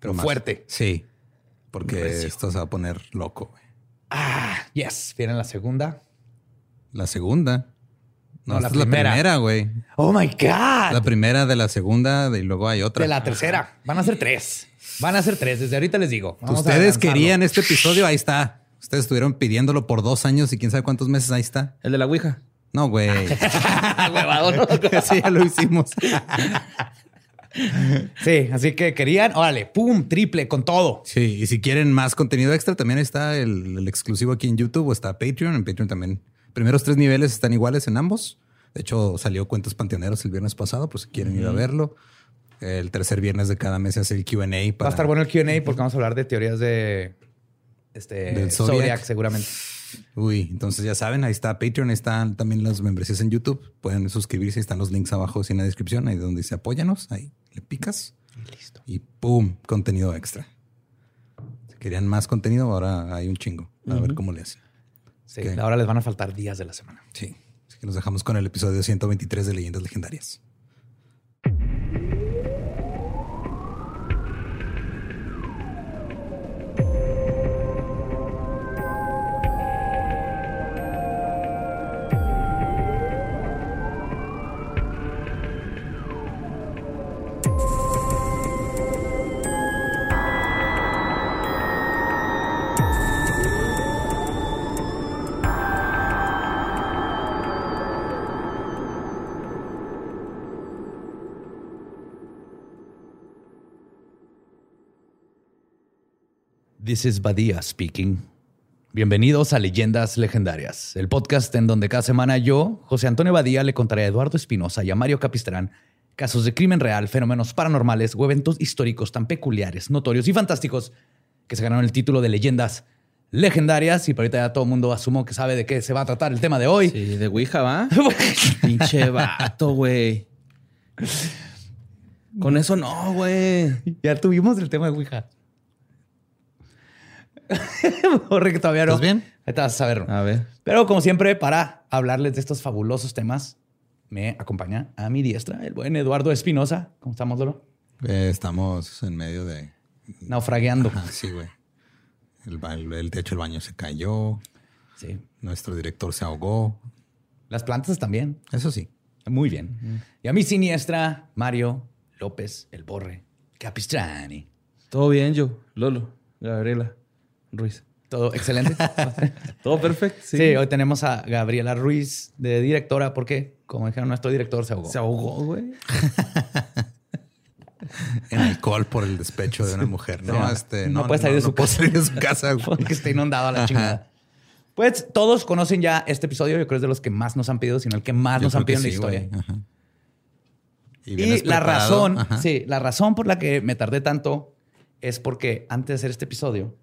Pero Más- fuerte. Sí, porque Recio. esto se va a poner loco. güey. Ah, yes. Viene la segunda. La segunda. No, No, esta la es la primera. primera, güey. Oh my God. La primera de la segunda y luego hay otra. de la tercera. Van a ser tres. Van a ser tres. Desde ahorita les digo. Vamos Ustedes querían este episodio, ahí está. Ustedes estuvieron pidiéndolo por dos años y quién sabe cuántos meses, ahí está. El de la Ouija. No, güey. Sí, ya lo hicimos. Sí, así que querían. Órale, pum, triple con todo. Sí, y si quieren más contenido extra, también está el, el exclusivo aquí en YouTube o está Patreon. En Patreon también. Primeros tres niveles están iguales en ambos. De hecho, salió Cuentos Panteoneros el viernes pasado, por si quieren ir a verlo. El tercer viernes de cada mes se hace el QA. Va a estar bueno el QA porque vamos a hablar de teorías de este. Zodiac. seguramente. Uy, entonces ya saben, ahí está Patreon, ahí están también las membresías en YouTube. Pueden suscribirse, ahí están los links abajo en la descripción, ahí donde dice apóyanos, ahí le picas Listo. y ¡pum! Contenido extra. Si querían más contenido, ahora hay un chingo. A ver cómo le hacen. Sí, ahora les van a faltar días de la semana. Sí. Así que nos dejamos con el episodio 123 de Leyendas Legendarias. This is Badia speaking. Bienvenidos a Leyendas Legendarias, el podcast en donde cada semana yo, José Antonio Badía, le contaré a Eduardo Espinosa y a Mario Capistrán casos de crimen real, fenómenos paranormales o eventos históricos tan peculiares, notorios y fantásticos que se ganaron el título de Leyendas Legendarias. Y por ahorita ya todo el mundo asumo que sabe de qué se va a tratar el tema de hoy. Sí, de Ouija, ¿va? Pinche vato, güey. Con eso no, güey. Ya tuvimos el tema de Ouija. Borre que todavía no. ¿Estás bien? Ahorita vas a saber. A ver. Pero como siempre, para hablarles de estos fabulosos temas, me acompaña a mi diestra el buen Eduardo Espinosa. ¿Cómo estamos, Lolo? Eh, estamos en medio de... Naufragueando. Ajá, sí, güey. El, ba- el, el techo del baño se cayó. Sí. Nuestro director se ahogó. Las plantas también. Eso sí. Muy bien. Y a mi siniestra, Mario López, el Borre Capistrani. Todo bien, yo. Lolo. Gabriela. Ruiz. Todo excelente. Todo perfecto. sí. Sí. hoy tenemos a Gabriela Ruiz de directora porque, como dijeron, nuestro director se ahogó. Se ahogó, güey. En alcohol por el despecho de una mujer. No, Sí. este, No puede salir de su puede casa. salir de su casa. güey. porque está inundado a la chingada. Pues todos conocen ya este episodio. Yo creo que es de los que más nos han pedido, sino el que más Yo nos han pedido en la historia. Ajá. Y, la razón, Ajá. sí, la razón por la que me tardé tanto es porque antes de hacer este episodio,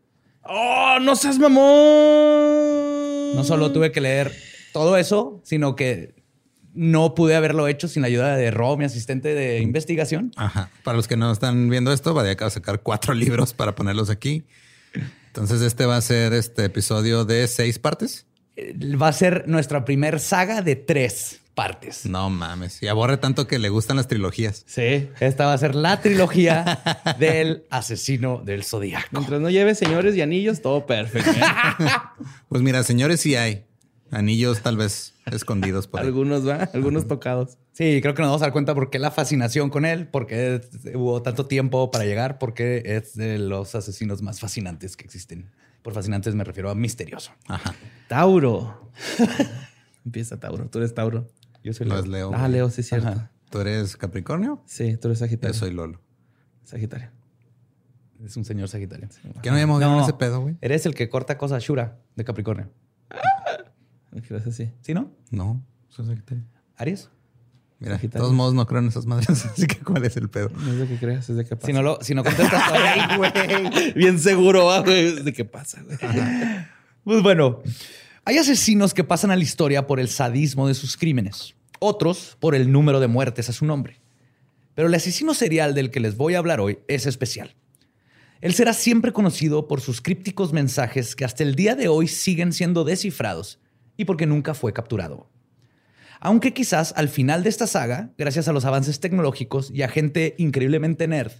¡Oh, no seas mamón! no solo tuve que leer todo eso, sino que no pude haberlo hecho sin la ayuda de Ro, mi asistente de investigación. Ajá. Para los que no están viendo esto, Badia acaba de sacar cuatro libros para ponerlos aquí. Entonces, este va a ser este episodio de seis partes. Eh, Va a ser nuestra primer saga de tres. Partes. No mames. Y aborre tanto que le gustan las trilogías. Sí. Esta va a ser la trilogía del asesino del zodiaco. Mientras no lleve señores y anillos, todo perfecto. ¿eh? Pues mira, señores, sí hay. Anillos tal vez escondidos por ahí. Algunos va, algunos tocados. Sí, creo que nos vamos a dar cuenta por qué la fascinación con él, por qué hubo tanto tiempo para llegar, porque es de los asesinos más fascinantes que existen. Por fascinantes me refiero a misterioso. Ajá. Tauro. Empieza Tauro. Tú eres Tauro. Yo soy No Leo. es Leo. Ah. Leo, sí es cierto. Ajá. ¿Tú eres Capricornio? Sí, tú eres Yo Sagitario. soy Lolo. Sagitario. Es un señor sagitario. ¿Qué no habíamos No. ese pedo, güey? Eres el que corta cosas Shura de Capricornio. Gracias, así. ¿Sí, no? No, soy Sagitario. ¿Aries? Mira, de todos modos no creo en esas madres, así que ¿cuál es el pedo? No es de que creas, es de que pasa. Si no, lo, si no contestas, ay, güey. Bien seguro, ¿va, güey. ¿De qué pasa, güey? Pues bueno, hay asesinos que pasan a la historia por el sadismo de sus crímenes, otros por el número de muertes a su nombre. Pero el asesino serial del que les voy a hablar hoy es especial. Él será siempre conocido por sus crípticos mensajes que hasta el día de hoy siguen siendo descifrados y porque nunca fue capturado. Aunque quizás al final de esta saga, gracias a los avances tecnológicos y a gente increíblemente nerd,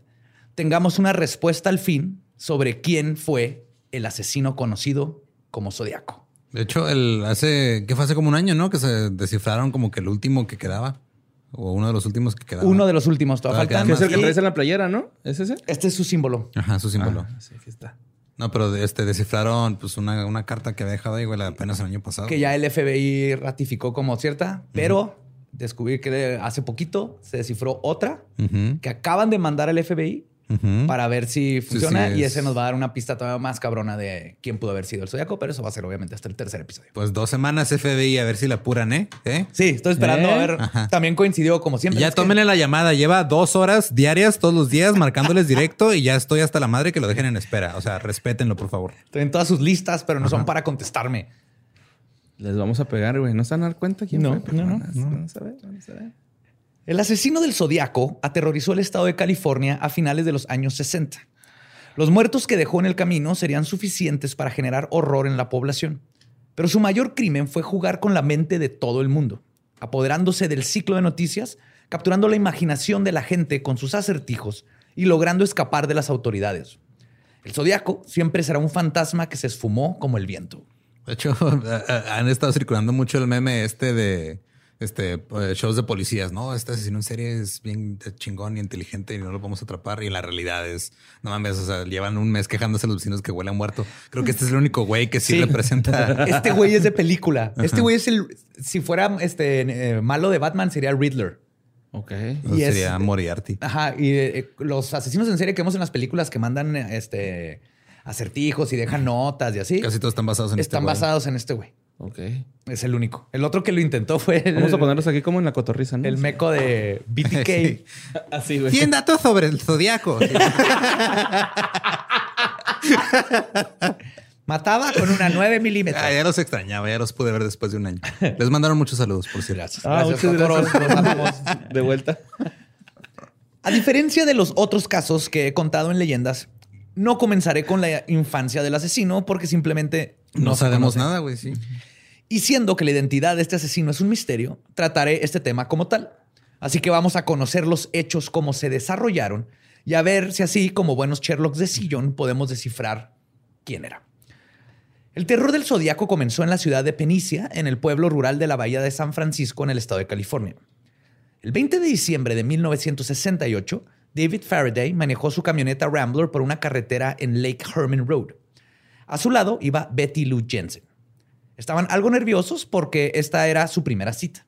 tengamos una respuesta al fin sobre quién fue el asesino conocido como Zodiaco. De hecho, el hace, ¿qué fue hace como un año, no? Que se descifraron como que el último que quedaba. O uno de los últimos que quedaba. Uno de los últimos, todavía faltan. Que es el que traes en la playera, ¿no? ¿Es ese? Este es su símbolo. Ajá, su símbolo. Ah, sí, aquí está. No, pero este descifraron pues una, una carta que había dejado ahí, güey, apenas el año pasado. que ya el FBI ratificó como cierta, pero descubrí que hace poquito se descifró otra que acaban de mandar al FBI para ver si funciona sí, y es- ese nos va a dar una pista todavía más cabrona de quién pudo haber sido el zodiaco, pero eso va a ser obviamente hasta el tercer episodio. Pues dos semanas FBI a ver si la apuran, ¿eh? ¿Eh? Sí, estoy esperando ¿Eh? a ver. Ajá. También coincidió como siempre. Ya que- tómenle la llamada. Lleva dos horas diarias todos los días marcándoles directo y ya estoy hasta la madre que lo dejen en espera. O sea, respétenlo, por favor. Estoy en todas sus listas, pero no son para contestarme. Les vamos a pegar, güey. ¿No se van a dar cuenta quién No, fue? Pero no, no, no. Vamos a ver, vamos a ver. El asesino del zodiaco aterrorizó el estado de California a finales de los años 60. Los muertos que dejó en el camino serían suficientes para generar horror en la población. Pero su mayor crimen fue jugar con la mente de todo el mundo, apoderándose del ciclo de noticias, capturando la imaginación de la gente con sus acertijos y logrando escapar de las autoridades. El zodiaco siempre será un fantasma que se esfumó como el viento. De hecho, han estado circulando mucho el meme este de este eh, shows de policías, ¿no? Este asesino en serie es bien chingón y inteligente y no lo vamos a atrapar. Y la realidad es, no mames, o sea, llevan un mes quejándose a los vecinos que huele a muerto. Creo que este es el único güey que sí, Sí. representa. Este güey es de película. Este güey es el. Si fuera este eh, malo de Batman, sería Riddler. Ok. Y es- sería Moriarty. Ajá. Y eh, los asesinos en serie que vemos en las películas que mandan este acertijos y dejan notas y así. Casi todos están basados en este están güey. basados en este güey. Ok. Es el único. El otro que lo intentó fue el, Vamos a ponerlos aquí como en la cotorriza, ¿no? el meco de BTK. Sí. Así, güey. 100 datos sobre el zodiaco. Mataba con una 9 milímetros. Ah, ya los extrañaba, ya los pude ver después de un año. Les mandaron muchos saludos, por cierto. Gracias. Ah, Gracias, muchas Cotoros. gracias. Los amamos. De vuelta. A diferencia de los otros casos que he contado en leyendas, no comenzaré con la infancia del asesino porque simplemente No, sabemos nada, güey, sí. Y siendo que la identidad de este asesino es un misterio, trataré este tema como tal. Así que vamos a conocer los hechos, cómo se desarrollaron y a ver si así, como buenos Sherlocks de sillón, podemos descifrar quién era. El terror del zodiaco comenzó en la ciudad de Penicia, en el pueblo rural de la bahía de San Francisco, en el estado de California. El 20 de diciembre de 1968, David Faraday manejó su camioneta Rambler por una carretera en Lake Herman Road. A su lado iba Betty Lou Jensen. Estaban algo nerviosos porque esta era su primera cita.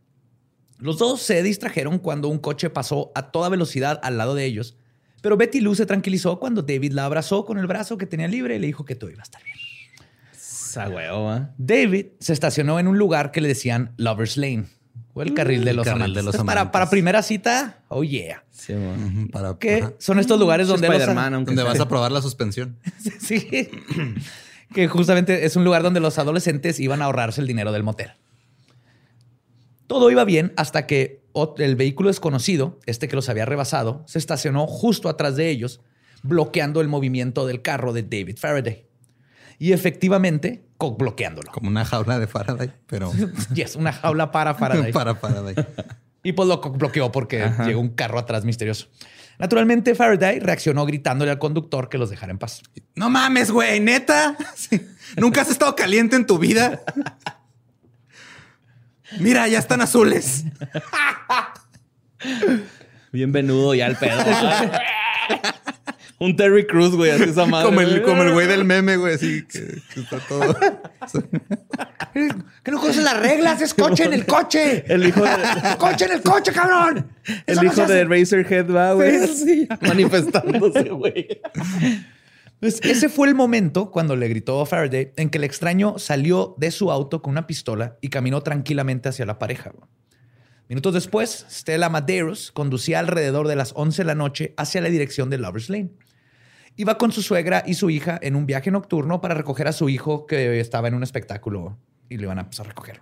Los dos se distrajeron cuando un coche pasó a toda velocidad al lado de ellos, pero Betty Lou se tranquilizó cuando David la abrazó con el brazo que tenía libre y le dijo que todo iba a estar bien. Esa huevo, ¿ah? David se estacionó en un lugar que le decían Lover's Lane o el carril de los carril amantes. de los Entonces, para, para primera cita, oh yeah. Sí. Ujú, Para, Que ajá. son estos lugares donde los, vas a probar la suspensión. sí, que justamente es un lugar donde los adolescentes iban a ahorrarse el dinero del motel. Todo iba bien hasta que el vehículo desconocido, este que los había rebasado, se estacionó justo atrás de ellos, bloqueando el movimiento del carro de David Faraday. y efectivamente bloqueándolo. Como una jaula de Faraday, pero Y es una jaula para Faraday. para Faraday. Y pues lo bloqueó porque llegó un carro atrás misterioso. Naturalmente, Faraday reaccionó gritándole al conductor que los dejara en paz. No mames, güey, neta. Sí. Nunca has estado caliente en tu vida. Mira, ya están azules. Bienvenido ya al pedo. Un Terry Cruz, güey, así esa madre. Como el, como el güey del meme, güey, así que, que está todo. ¿Que no conocen las reglas? ¡Es coche en el coche! El hijo de, ¡Coche en el coche, cabrón! el Eso no hijo de. Razorhead va, güey. Manifestándose, güey. Pues ese fue el momento cuando le gritó a Faraday en que el extraño salió de su auto con una pistola y caminó tranquilamente hacia la pareja. güey. Minutos después, Stella Madeiros conducía alrededor de las 11 de la noche hacia la dirección de Lovers Lane. Iba con su suegra y su hija en un viaje nocturno para recoger a su hijo que estaba en un espectáculo y lo iban a, pues, a recoger.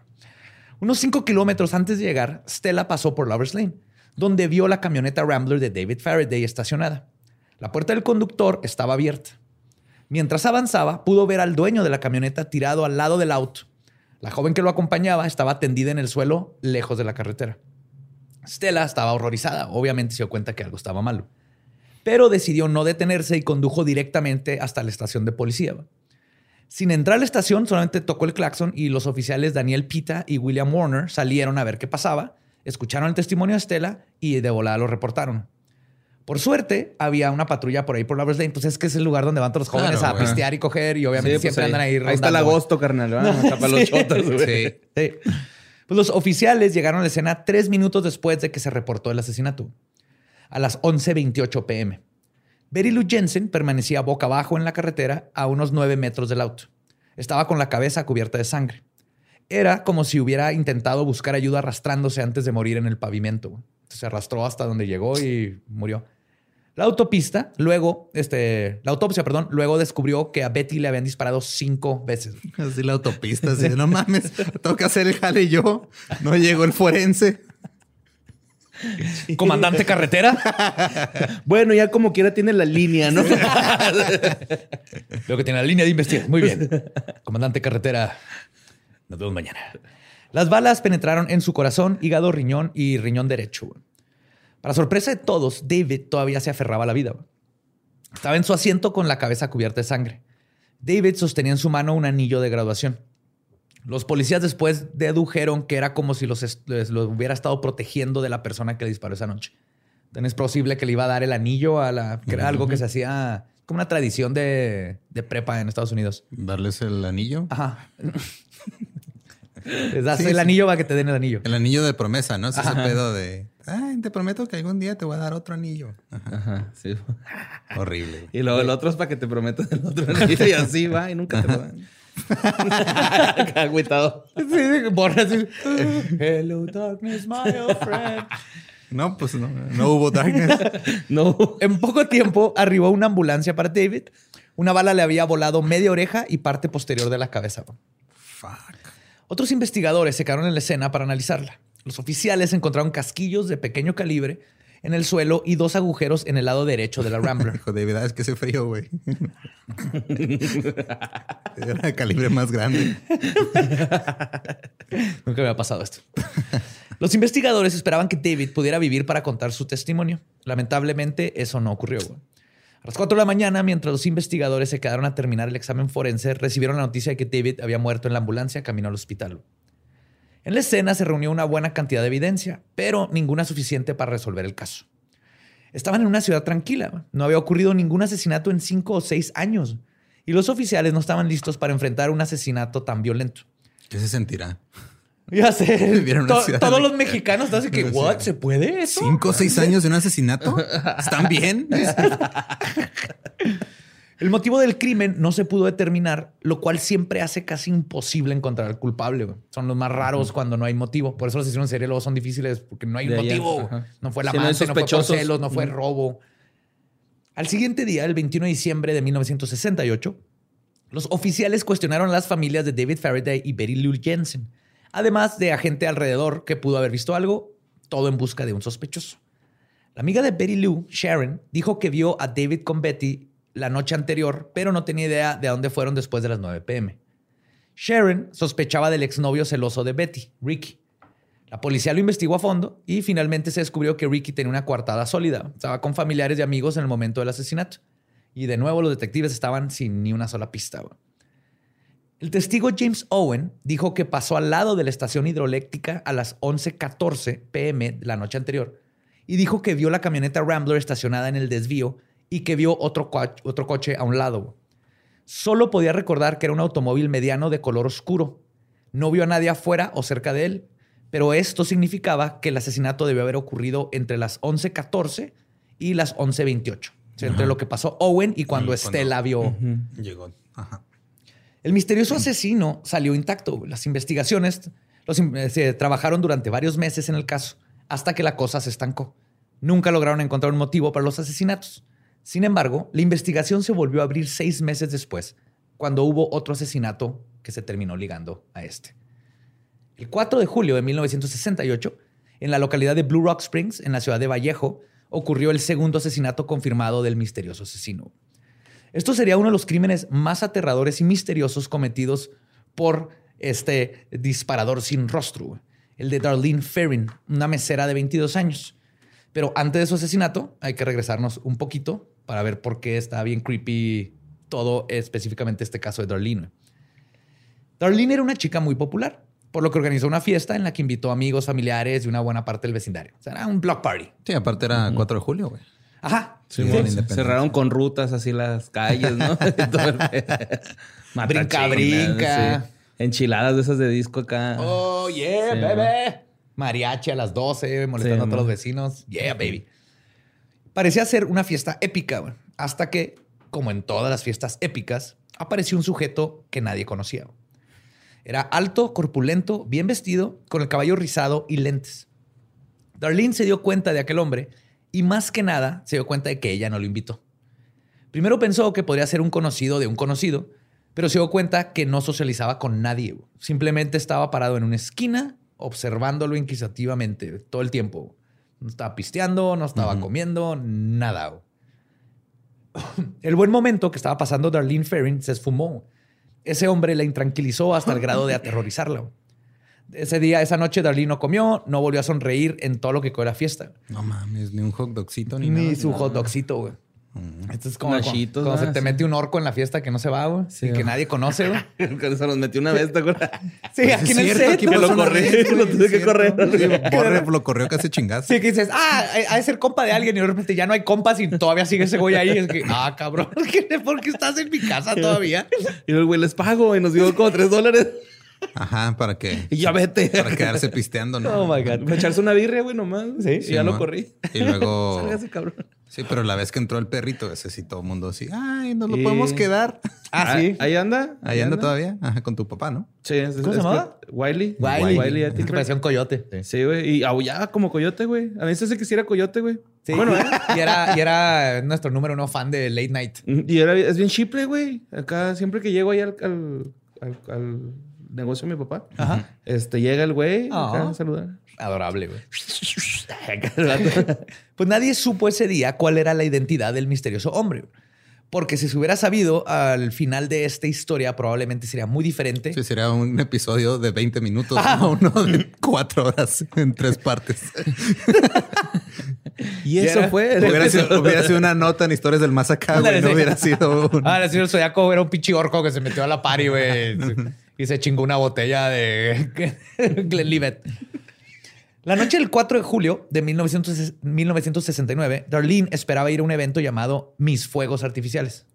Unos 5 kilómetros antes de llegar, Stella pasó por Lovers Lane, donde vio la camioneta Rambler de David Faraday estacionada. La puerta del conductor estaba abierta. Mientras avanzaba, pudo ver al dueño de la camioneta tirado al lado del auto. La joven que lo acompañaba estaba tendida en el suelo, lejos de la carretera. Stella estaba horrorizada. Obviamente se dio cuenta que algo estaba malo. Pero decidió no detenerse y condujo directamente hasta la estación de policía. Sin entrar a la estación, solamente tocó el claxon y los oficiales Daniel Pita y William Warner salieron a ver qué pasaba, escucharon el testimonio de Stella y de volada lo reportaron. Por suerte, había una patrulla por ahí por Lovers Lane. Pues es que es el lugar donde van todos los jóvenes Claro, a güey. pistear y coger y obviamente Sí, pues siempre ahí. andan ahí Ahí está el rondando, agosto, carnal. Tapa los chotas, güey. Sí. Sí. Pues los oficiales llegaron a la escena tres minutos después de que se reportó el asesinato, a las 11.28 pm. Betty Lou Jensen permanecía boca abajo en la carretera a unos nueve metros del auto. Estaba con la cabeza cubierta de sangre. Era como si hubiera intentado buscar ayuda arrastrándose antes de morir en el pavimento. Se arrastró hasta donde llegó y murió. La autopista, luego, este, la autopsia, perdón, luego descubrió que a Betty le habían disparado cinco veces. Así la autopista, así, no mames, toca hacer el jale yo. No llegó el forense. Comandante carretera. Bueno, ya como quiera tiene la línea, ¿no? Veo que tiene la línea de investigación. Muy bien. Comandante carretera. Nos vemos mañana. Las balas penetraron en su corazón, hígado, riñón y riñón derecho. Para sorpresa de todos, David todavía se aferraba a la vida. Estaba en su asiento con la cabeza cubierta de sangre. David sostenía en su mano un anillo de graduación. Los policías después dedujeron que era como si los, est- les- lo hubiera estado protegiendo de la persona que le disparó esa noche. Entonces es posible que le iba a dar el anillo a la... que era algo que se hacía como una tradición de, de prepa en Estados Unidos. Darles el anillo. Ajá. Les das Sí, el sí. anillo para que te den el anillo. El anillo de promesa, ¿no? Es ese pedo de, ay, te prometo que algún día te voy a dar otro anillo. Ajá. Ajá, sí. Horrible. Y luego el otro es para que te prometas el otro anillo y así va y nunca te lo dan. Agüitado. Borra así. Hello, darkness, my old friend. No, pues no, no hubo darkness. No. En poco tiempo arribó una ambulancia para David. Una bala le había volado media oreja y parte posterior de la cabeza. Fuck. Otros investigadores se quedaron en la escena para analizarla. Los oficiales encontraron casquillos de pequeño calibre en el suelo y dos agujeros en el lado derecho de la Rambler. David, ah, es que hace frío, güey. Era de calibre más grande. Nunca me había pasado esto. Los investigadores esperaban que David pudiera vivir para contar su testimonio. Lamentablemente, eso no ocurrió. güey. A las 4 de la mañana, mientras los investigadores se quedaron a terminar el examen forense, recibieron la noticia de que David había muerto en la ambulancia camino al hospital. En la escena se reunió una buena cantidad de evidencia, pero ninguna suficiente para resolver el caso. Estaban en una ciudad tranquila. No había ocurrido ningún asesinato en cinco o seis años. Y los oficiales no estaban listos para enfrentar un asesinato tan violento. ¿Qué se sentirá? Ya sé. To- todos los mexicanos están así que. ¿what? ¿Se puede eso? ¿Cinco o seis años de un asesinato? ¿Están bien? El motivo del crimen no se pudo determinar, lo cual siempre hace casi imposible encontrar al culpable. Son los más raros cuando no hay motivo. Por eso los asesinos en serie luego son difíciles porque no hay De motivo. No fue la no hay amante, no, fue por celos, no fue Ujú. robo. Al siguiente día, el 21 de diciembre de 1968, los oficiales cuestionaron a las familias de David Faraday y Betty Lou Jensen, además de a gente alrededor que pudo haber visto algo, todo en busca de un sospechoso. La amiga de Betty Lou, Sharon, dijo que vio a David con Betty la noche anterior, pero no tenía idea de a dónde fueron después de las 9 pm. Sharon sospechaba del exnovio celoso de Betty, Ricky. La policía lo investigó a fondo y finalmente se descubrió que Ricky tenía una coartada sólida. Estaba con familiares y amigos en el momento del asesinato. Y de nuevo los detectives estaban sin ni una sola pista. El testigo James Owen dijo que pasó al lado de la estación hidroeléctrica a las 11:14 pm la noche anterior y dijo que vio la camioneta Rambler estacionada en el desvío y que vio otro, coach- otro coche a un lado. Solo podía recordar que era un automóvil mediano de color oscuro. No vio a nadie afuera o cerca de él, pero esto significaba que el asesinato debió haber ocurrido entre las 11:14 y las 11:28. O sea, entre lo que pasó Owen y cuando Estela vio Llegó. Ajá. el misterioso asesino salió intacto. Las investigaciones los in- eh, se trabajaron durante varios meses en el caso hasta que la cosa se estancó. Nunca lograron encontrar un motivo para los asesinatos. Sin embargo, la investigación se volvió a abrir seis meses después, cuando hubo otro asesinato que se terminó ligando a este. El 4 de julio de 1968, en la localidad de Blue Rock Springs, en la ciudad de Vallejo, ocurrió el segundo asesinato confirmado del misterioso asesino. Esto sería uno de los crímenes más aterradores y misteriosos cometidos por este disparador sin rostro, el de Darlene Ferrin, una mesera de 22 años. Pero antes de su asesinato, hay que regresarnos un poquito para ver por qué está bien creepy todo, específicamente este caso de Darlene. Darlene era una chica muy popular, por lo que organizó una fiesta en la que invitó amigos, familiares y una buena parte del vecindario. O sea, era un block party. Sí, aparte era 4 de julio, güey. Ajá. Sí, Sí, cerraron con rutas así las calles, ¿no? Brinca, brinca. sí. Enchiladas de esas de disco acá. Oh, yeah, Sí, baby. Mariachi a las 12, molestando Sí, a todos los vecinos. Yeah, baby. Parecía ser una fiesta épica, hasta que, como en todas las fiestas épicas, apareció un sujeto que nadie conocía. Era alto, corpulento, bien vestido, con el cabello rizado y lentes. Darlene se dio cuenta de aquel hombre y más que nada se dio cuenta de que ella no lo invitó. Primero pensó que podría ser un conocido de un conocido, pero se dio cuenta que no socializaba con nadie. Simplemente estaba parado en una esquina observándolo inquisitivamente todo el tiempo. No estaba pisteando, no estaba comiendo, nada. El buen momento que estaba pasando Darlene Ferrin se esfumó. Ese hombre la intranquilizó hasta el grado de aterrorizarla. Ese día, esa noche, Darlene no comió, no volvió a sonreír en todo lo que fue la fiesta. No mames, ni un hot dogcito ni, Ni nada. su hot dogcito, güey. Esto es como cuando, Nachitos, cuando se te mete un orco en la fiesta que no se va, güey. Sí, y que nadie conoce, güey. Se los metió una vez, ¿te acuerdas? Sí, Pues aquí es en el cierto, set. aquí pasó lo corrí, vez, lo tuve que correr. Sí, Borre lo corrió casi chingazo. Sí, que dices, ah, ha de ser compa de alguien y de repente ya no hay compas y todavía sigue ese güey ahí. Es que, ah, cabrón, ¿qué- ¿por qué estás en mi casa todavía? Y el güey les pago y nos dio como tres dólares. Ajá, para que Y ya vete. para quedarse pisteando, ¿no? Oh my God. Para echarse una birria, güey, nomás. Sí. Y ya lo corrí. Y luego Sálgase, cabrón. Sí, pero la vez que entró el perrito, ese sí todo el mundo así, ay, nos lo Y- podemos quedar. Ah, sí. Ahí anda. Ahí anda todavía, Ajá, con tu papá, ¿no? Sí, es, ¿Cómo se es- llamaba? Wiley. Wiley. Wiley, Es que parecía un coyote. Sí, güey. Y aullaba como coyote, güey. A mí se hace que sí era coyote, güey. Sí. Bueno, ¿eh? y, era, y era nuestro número uno fan de Late Night. Y era, es bien chiple, güey. Acá, siempre que llego ahí al, al, al- al negocio de mi papá, Ajá. este, llega el güey acá Ah. a saludar. Adorable, güey. Pues nadie supo ese día cuál era la identidad del misterioso hombre. Porque si se hubiera sabido al final de esta historia, probablemente sería muy diferente. Sí, sería un episodio de 20 minutos, no uno de cuatro horas en tres partes. y eso fue. hubiera, sido, episodio. hubiera sido una nota en historias del más acá, güey. No hubiera sido un... Ah, el señor Zodiaco era un pinche orco que se metió a la party, güey. Y se chingó una botella de Glenlivet. La noche del 4 de julio de 1900 1969, Darlene esperaba ir a un evento llamado Mis Fuegos Artificiales.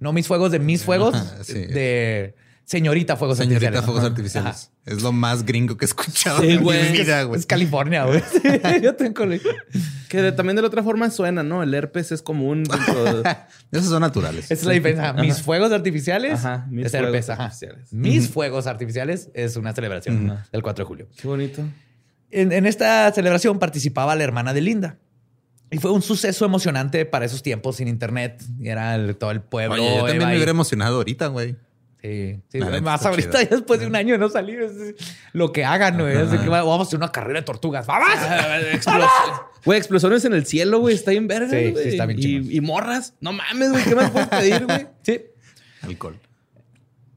No Mis Fuegos de Mis Fuegos, sí. de Señorita Fuegos Señorita Artificiales. Fuegos Ajá. Artificiales. Es lo más gringo que he escuchado Sí, en güey. mi Es, vida, güey. es California, güey. Yo tengo... Que de- también de la otra forma suena, ¿no? El herpes es común de- Esos son naturales. Esa es la diferencia. Mis fuegos artificiales Ajá, mis es fuegos herpes, ajá. artificiales. Mis fuegos artificiales es una celebración del 4 de julio. Qué bonito. En, en esta celebración participaba la hermana de Linda. Y fue un suceso emocionante para esos tiempos sin internet. Y era el- todo el pueblo. Oye, yo también me hubiera emocionado ahorita, güey. Sí, sí. Más ahorita, chido. después de un año de no salir, es lo que hagan, güey. Así que va- vamos a hacer una carrera de tortugas. ¡Vamos! Explos- Güey, explosiones en el cielo, güey. Está bien verga, Sí, está bien y, y morras. No mames, güey. ¿Qué más puedes pedir, güey? Sí. Alcohol.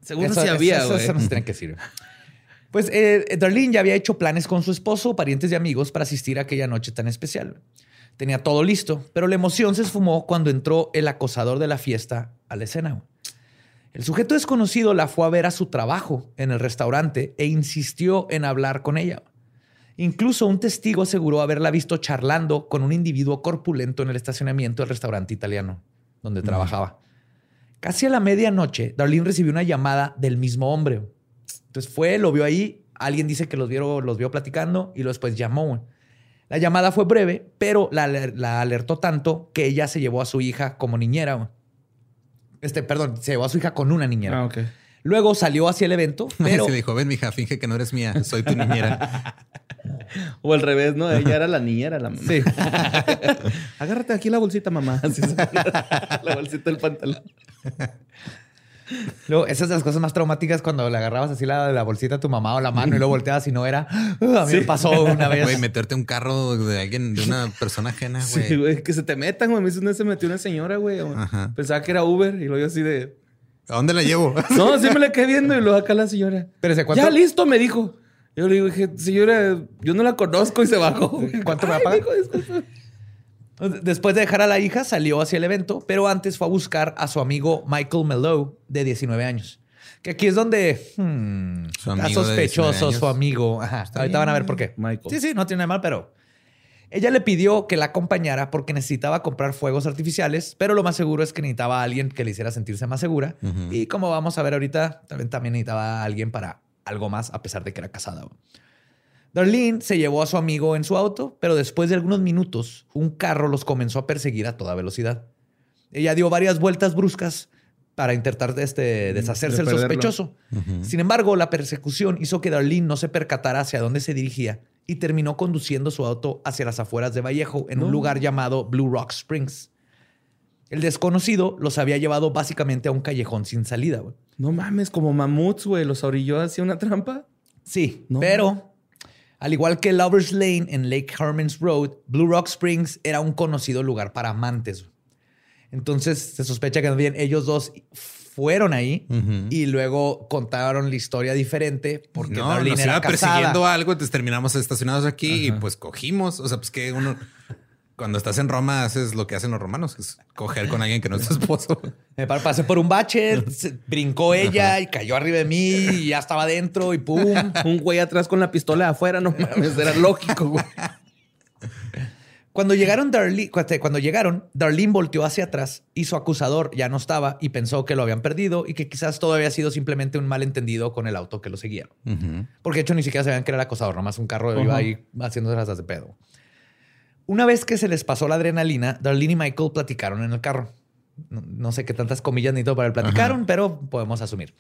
Seguro Eso- sí había, eso- güey. Eso nos tiene que decir. Pues eh, Darlene ya había hecho planes con su esposo, parientes y amigos para asistir a aquella noche tan especial. Tenía todo listo, pero la emoción se esfumó cuando entró el acosador de la fiesta a la escena. El sujeto desconocido la fue a ver a su trabajo en el restaurante e insistió en hablar con ella. Incluso un testigo aseguró haberla visto charlando con un individuo corpulento en el estacionamiento del restaurante italiano donde trabajaba. Casi a la medianoche, Darlene recibió una llamada del mismo hombre. Entonces fue, lo vio ahí, alguien dice que los vio, los vio platicando y luego después llamó. La llamada fue breve, pero la alertó tanto que ella se llevó a su hija como niñera. Este, perdón, se llevó a su hija con una niñera. Ah, ok. Luego salió hacia el evento, pero Se dijo, ven, mija, finge que no eres mía, soy tu niñera. O al revés, ¿no? Ella era la niña, era la mamá. sí. Agárrate aquí la bolsita, mamá. Así es. la bolsita del pantalón. Luego, esas de las cosas más traumáticas cuando le agarrabas así la, la bolsita a tu mamá o la mano y luego volteabas y no era. "Ah, A mí me pasó una vez. Güey, meterte un carro de alguien, de una persona ajena, güey. Sí, güey. Que se te metan, güey. A mí una vez se metió una señora, güey. Ajá. Pensaba que era Uber y luego yo así de... ¿A dónde la llevo? No, sí me la quedé viendo y luego acá la señora. ¿cuánto- Ya listo, me dijo. Yo le dije, señora, yo no la conozco y se bajó. ¿Cuánto me va a pagar? Después de dejar a la hija, salió hacia el evento, pero antes fue a buscar a su amigo Michael Mellow, de 19 años. Que aquí es donde hmm, Su está amigo de sospechoso 19 años. su amigo. Ajá, ahorita van a ver por qué. Michael. Sí, sí, no tiene nada mal, pero ella le pidió que la acompañara porque necesitaba comprar fuegos artificiales, pero lo más seguro es que necesitaba a alguien que le hiciera sentirse más segura. Y como vamos a ver ahorita, también, también necesitaba a alguien para algo más, a pesar de que era casada. Darlene se llevó a su amigo en su auto, pero después de algunos minutos, un carro los comenzó a perseguir a toda velocidad. Ella dio varias vueltas bruscas para intentar este, deshacerse de del sospechoso. Sin embargo, la persecución hizo que Darlene no se percatara hacia dónde se dirigía y terminó conduciendo su auto hacia las afueras de Vallejo en un lugar llamado Blue Rock Springs. El desconocido los había llevado básicamente a un callejón sin salida. No mames, como mamuts, güey. Los orilló hacia una trampa. Sí, No. pero al igual que Lovers Lane en Lake Herman's Road, Blue Rock Springs era un conocido lugar para amantes. Entonces se sospecha que también ellos dos fueron ahí y luego contaron la historia diferente porque no, Darlene nos era iba casada. persiguiendo algo, entonces terminamos estacionados aquí y pues cogimos. O sea, pues que uno, cuando estás en Roma, haces lo que hacen los romanos, que es coger con alguien que no es tu esposo. Me pa- pasé por un bache, brincó ella y cayó arriba de mí y ya estaba dentro y pum. Un güey atrás con la pistola afuera, no mames. Era lógico, güey. Cuando llegaron, Darlene, cuando llegaron, Darlene volteó hacia atrás y su acusador ya no estaba y pensó que lo habían perdido y que quizás todo había sido simplemente un malentendido con el auto que lo seguía. Porque de hecho ni siquiera sabían que era el acosador, nomás un carro iba Ajá. ahí haciéndose las de pedo. Una vez que se les pasó la adrenalina, Darlene y Michael platicaron en el carro. No, no sé qué tantas comillas necesito para el platicaron, pero podemos asumir.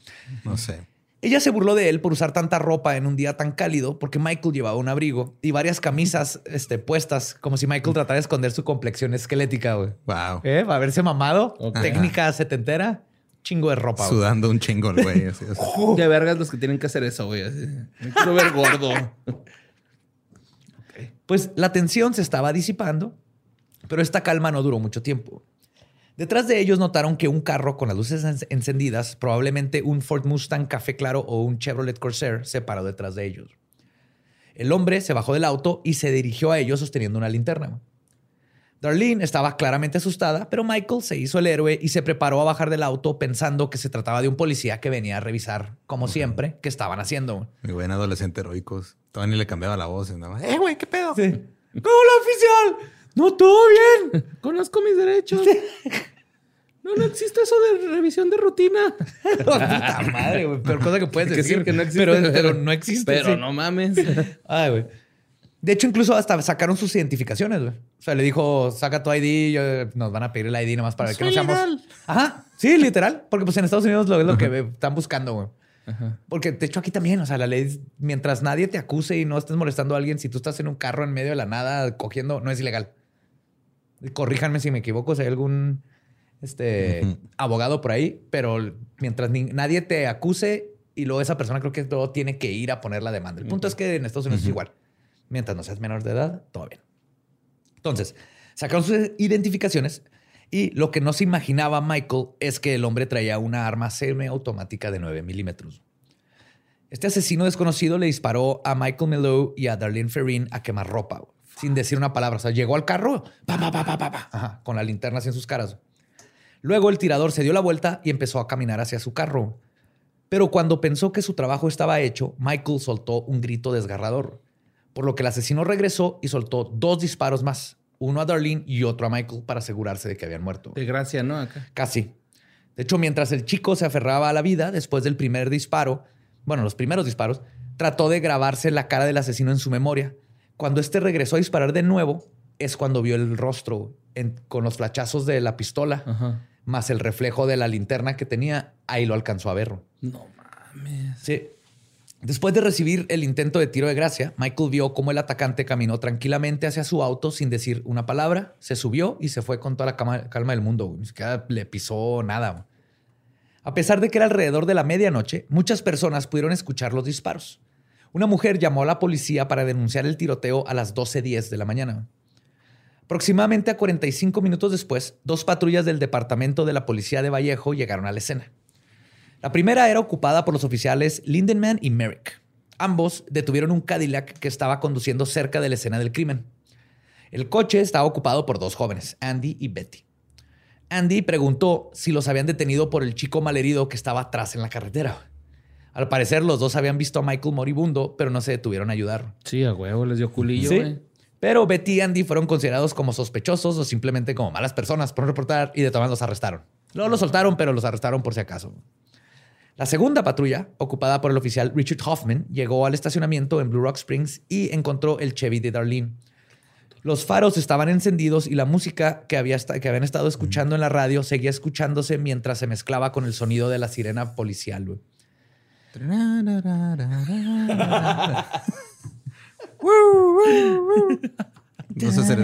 No sé. Ella se burló de él por usar tanta ropa en un día tan cálido porque Michael llevaba un abrigo y varias camisas este, puestas, como si Michael tratara de esconder su complexión esquelética, güey. Wow. ¿Eh? Para verse mamado. Técnica setentera. Chingo de ropa. Sudando un chingo el güey. Qué vergas los que tienen que hacer eso, güey. Me quiero ver gordo. Pues la tensión se estaba disipando, pero esta calma no duró mucho tiempo. Detrás de ellos notaron que un carro con las luces en- encendidas, probablemente un Ford Mustang café claro o un Chevrolet Corsair, se paró detrás de ellos. El hombre se bajó del auto y se dirigió a ellos sosteniendo una linterna. Darlene estaba claramente asustada, pero Michael se hizo el héroe y se preparó a bajar del auto pensando que se trataba de un policía que venía a revisar, como siempre, qué estaban haciendo. Mi buen adolescente heroicos. Todavía ni le cambiaba la voz. y nada más, Eh, güey, ¿qué pedo? ¡Hola, oficial! ¡No, todo bien! Conozco mis derechos. No, no existe eso de revisión de rutina. Puta madre, güey. Peor cosa que puedes decir. sí, que no existe. Pero, pero no existe. Pero sí. no mames. Ay, güey. De hecho, incluso hasta sacaron sus identificaciones, güey. O sea, le dijo, saca tu ID, yo- nos van a pedir el ID nomás para que no Soy seamos... legal. Ajá, sí, literal. Porque pues en Estados Unidos lo es lo que están buscando, güey. Porque de hecho aquí también, o sea, la ley, es, mientras nadie te acuse y no estés molestando a alguien, si tú estás en un carro en medio de la nada cogiendo, no es ilegal. Corríjanme si me equivoco, si hay algún este, abogado por ahí, pero mientras ni- nadie te acuse y luego esa persona creo que luego tiene que ir a poner la demanda. El punto es que en Estados Unidos es igual. Mientras no seas menor de edad, todo bien. Entonces, sacaron sus identificaciones y lo que no se imaginaba Michael es que el hombre traía una arma semiautomática de 9 milímetros. Este asesino desconocido le disparó a Michael Milo y a Darlene Ferrin a quemar ropa, sin decir una palabra. O sea, llegó al carro, pa, pa, pa, pa, pa, pa, ajá, con la linterna en sus caras. Luego el tirador se dio la vuelta y empezó a caminar hacia su carro. Pero cuando pensó que su trabajo estaba hecho, Michael soltó un grito desgarrador, por lo que el asesino regresó y soltó dos disparos más, uno a Darlene y otro a Michael para asegurarse de que habían muerto. De gracia, ¿no? Acá. Casi. De hecho, mientras el chico se aferraba a la vida después del primer disparo, bueno, los primeros disparos, trató de grabarse la cara del asesino en su memoria. Cuando este regresó a disparar de nuevo, es cuando vio el rostro en- con los flachazos de la pistola, Ajá. más el reflejo de la linterna que tenía, ahí lo alcanzó a ver. No mames. Sí. Después de recibir el intento de tiro de gracia, Michael vio cómo el atacante caminó tranquilamente hacia su auto sin decir una palabra, se subió y se fue con toda la calma del mundo. Ni siquiera le pisó nada. A pesar de que era alrededor de la medianoche, muchas personas pudieron escuchar los disparos. Una mujer llamó a la policía para denunciar el tiroteo a las 12.10 de la mañana. Aproximadamente a 45 minutos después, dos patrullas del departamento de la policía de Vallejo llegaron a la escena. La primera era ocupada por los oficiales Lindenman y Merrick. Ambos detuvieron un Cadillac que estaba conduciendo cerca de la escena del crimen. El coche estaba ocupado por dos jóvenes, Andy y Betty. Andy preguntó si los habían detenido por el chico malherido que estaba atrás en la carretera. Al parecer, los dos habían visto a Michael moribundo, pero no se detuvieron a ayudar. Sí, a huevo les dio culillo, Sí. Pero Betty y Andy fueron considerados como sospechosos o simplemente como malas personas por no reportar y de todas los arrestaron. Luego los soltaron, pero los arrestaron por si acaso. La segunda patrulla, ocupada por el oficial Richard Hoffman, llegó al estacionamiento en Blue Rock Springs y encontró el Chevy de Darlene. Los faros estaban encendidos y la música que, había esta- que habían estado escuchando en la radio seguía escuchándose mientras se mezclaba con el sonido de la sirena policial. No sé hacer,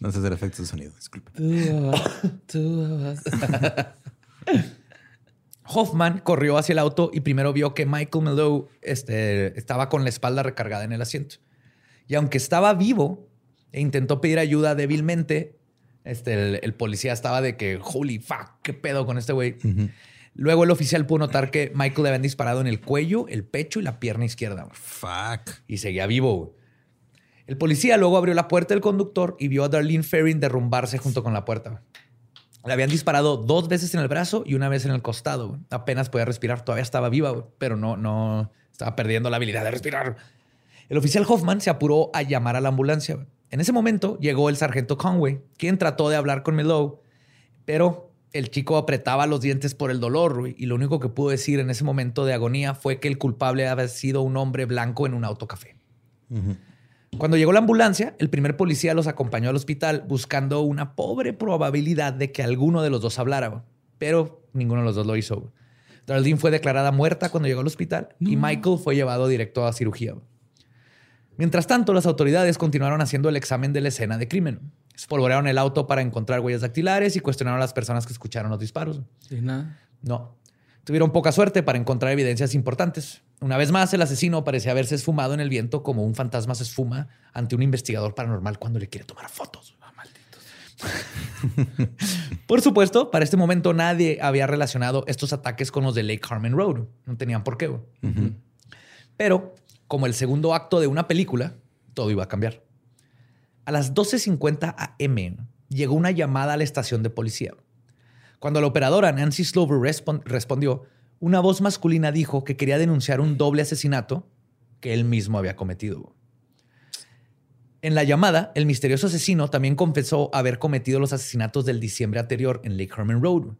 no sé hacer efectos de sonido, disculpe. Hoffman corrió hacia el auto y primero vio que Michael Melo este, estaba con la espalda recargada en el asiento. Y aunque estaba vivo e intentó pedir ayuda débilmente, este, el, el policía estaba de que, holy fuck, qué pedo con este güey. Luego el oficial pudo notar que Michael le habían disparado en el cuello, el pecho y la pierna izquierda. Fuck. Y seguía vivo. El policía luego abrió la puerta del conductor y vio a Darlene Ferrin derrumbarse junto con la puerta. Le habían disparado dos veces en el brazo y una vez en el costado. Apenas podía respirar, todavía estaba viva, pero no, no estaba perdiendo la habilidad de respirar. El oficial Hoffman se apuró a llamar a la ambulancia. En ese momento llegó el sargento Conway, quien trató de hablar con Melo, pero el chico apretaba los dientes por el dolor y lo único que pudo decir en ese momento de agonía fue que el culpable había sido un hombre blanco en un autocafé. Cuando llegó la ambulancia, el primer policía los acompañó al hospital buscando una pobre probabilidad de que alguno de los dos hablara, pero ninguno de los dos lo hizo. Darlene fue declarada muerta cuando llegó al hospital y Michael fue llevado directo a cirugía. Mientras tanto, las autoridades continuaron haciendo el examen de la escena de crimen. Espolvorearon el auto para encontrar huellas dactilares y cuestionaron a las personas que escucharon los disparos. Sí, nada. No. Tuvieron poca suerte para encontrar evidencias importantes. Una vez más, el asesino parecía haberse esfumado en el viento como un fantasma se esfuma ante un investigador paranormal cuando le quiere tomar fotos. Ah, malditos. por supuesto, para este momento nadie había relacionado estos ataques con los de Lake Harmon Road. No tenían por qué. Pero, como el segundo acto de una película, todo iba a cambiar. A las 12.50 am llegó una llamada a la estación de policía. Cuando la operadora Nancy Slover respon- respondió, una voz masculina dijo que quería denunciar un doble asesinato que él mismo había cometido. En la llamada, el misterioso asesino también confesó haber cometido los asesinatos del diciembre anterior en Lake Herman Road.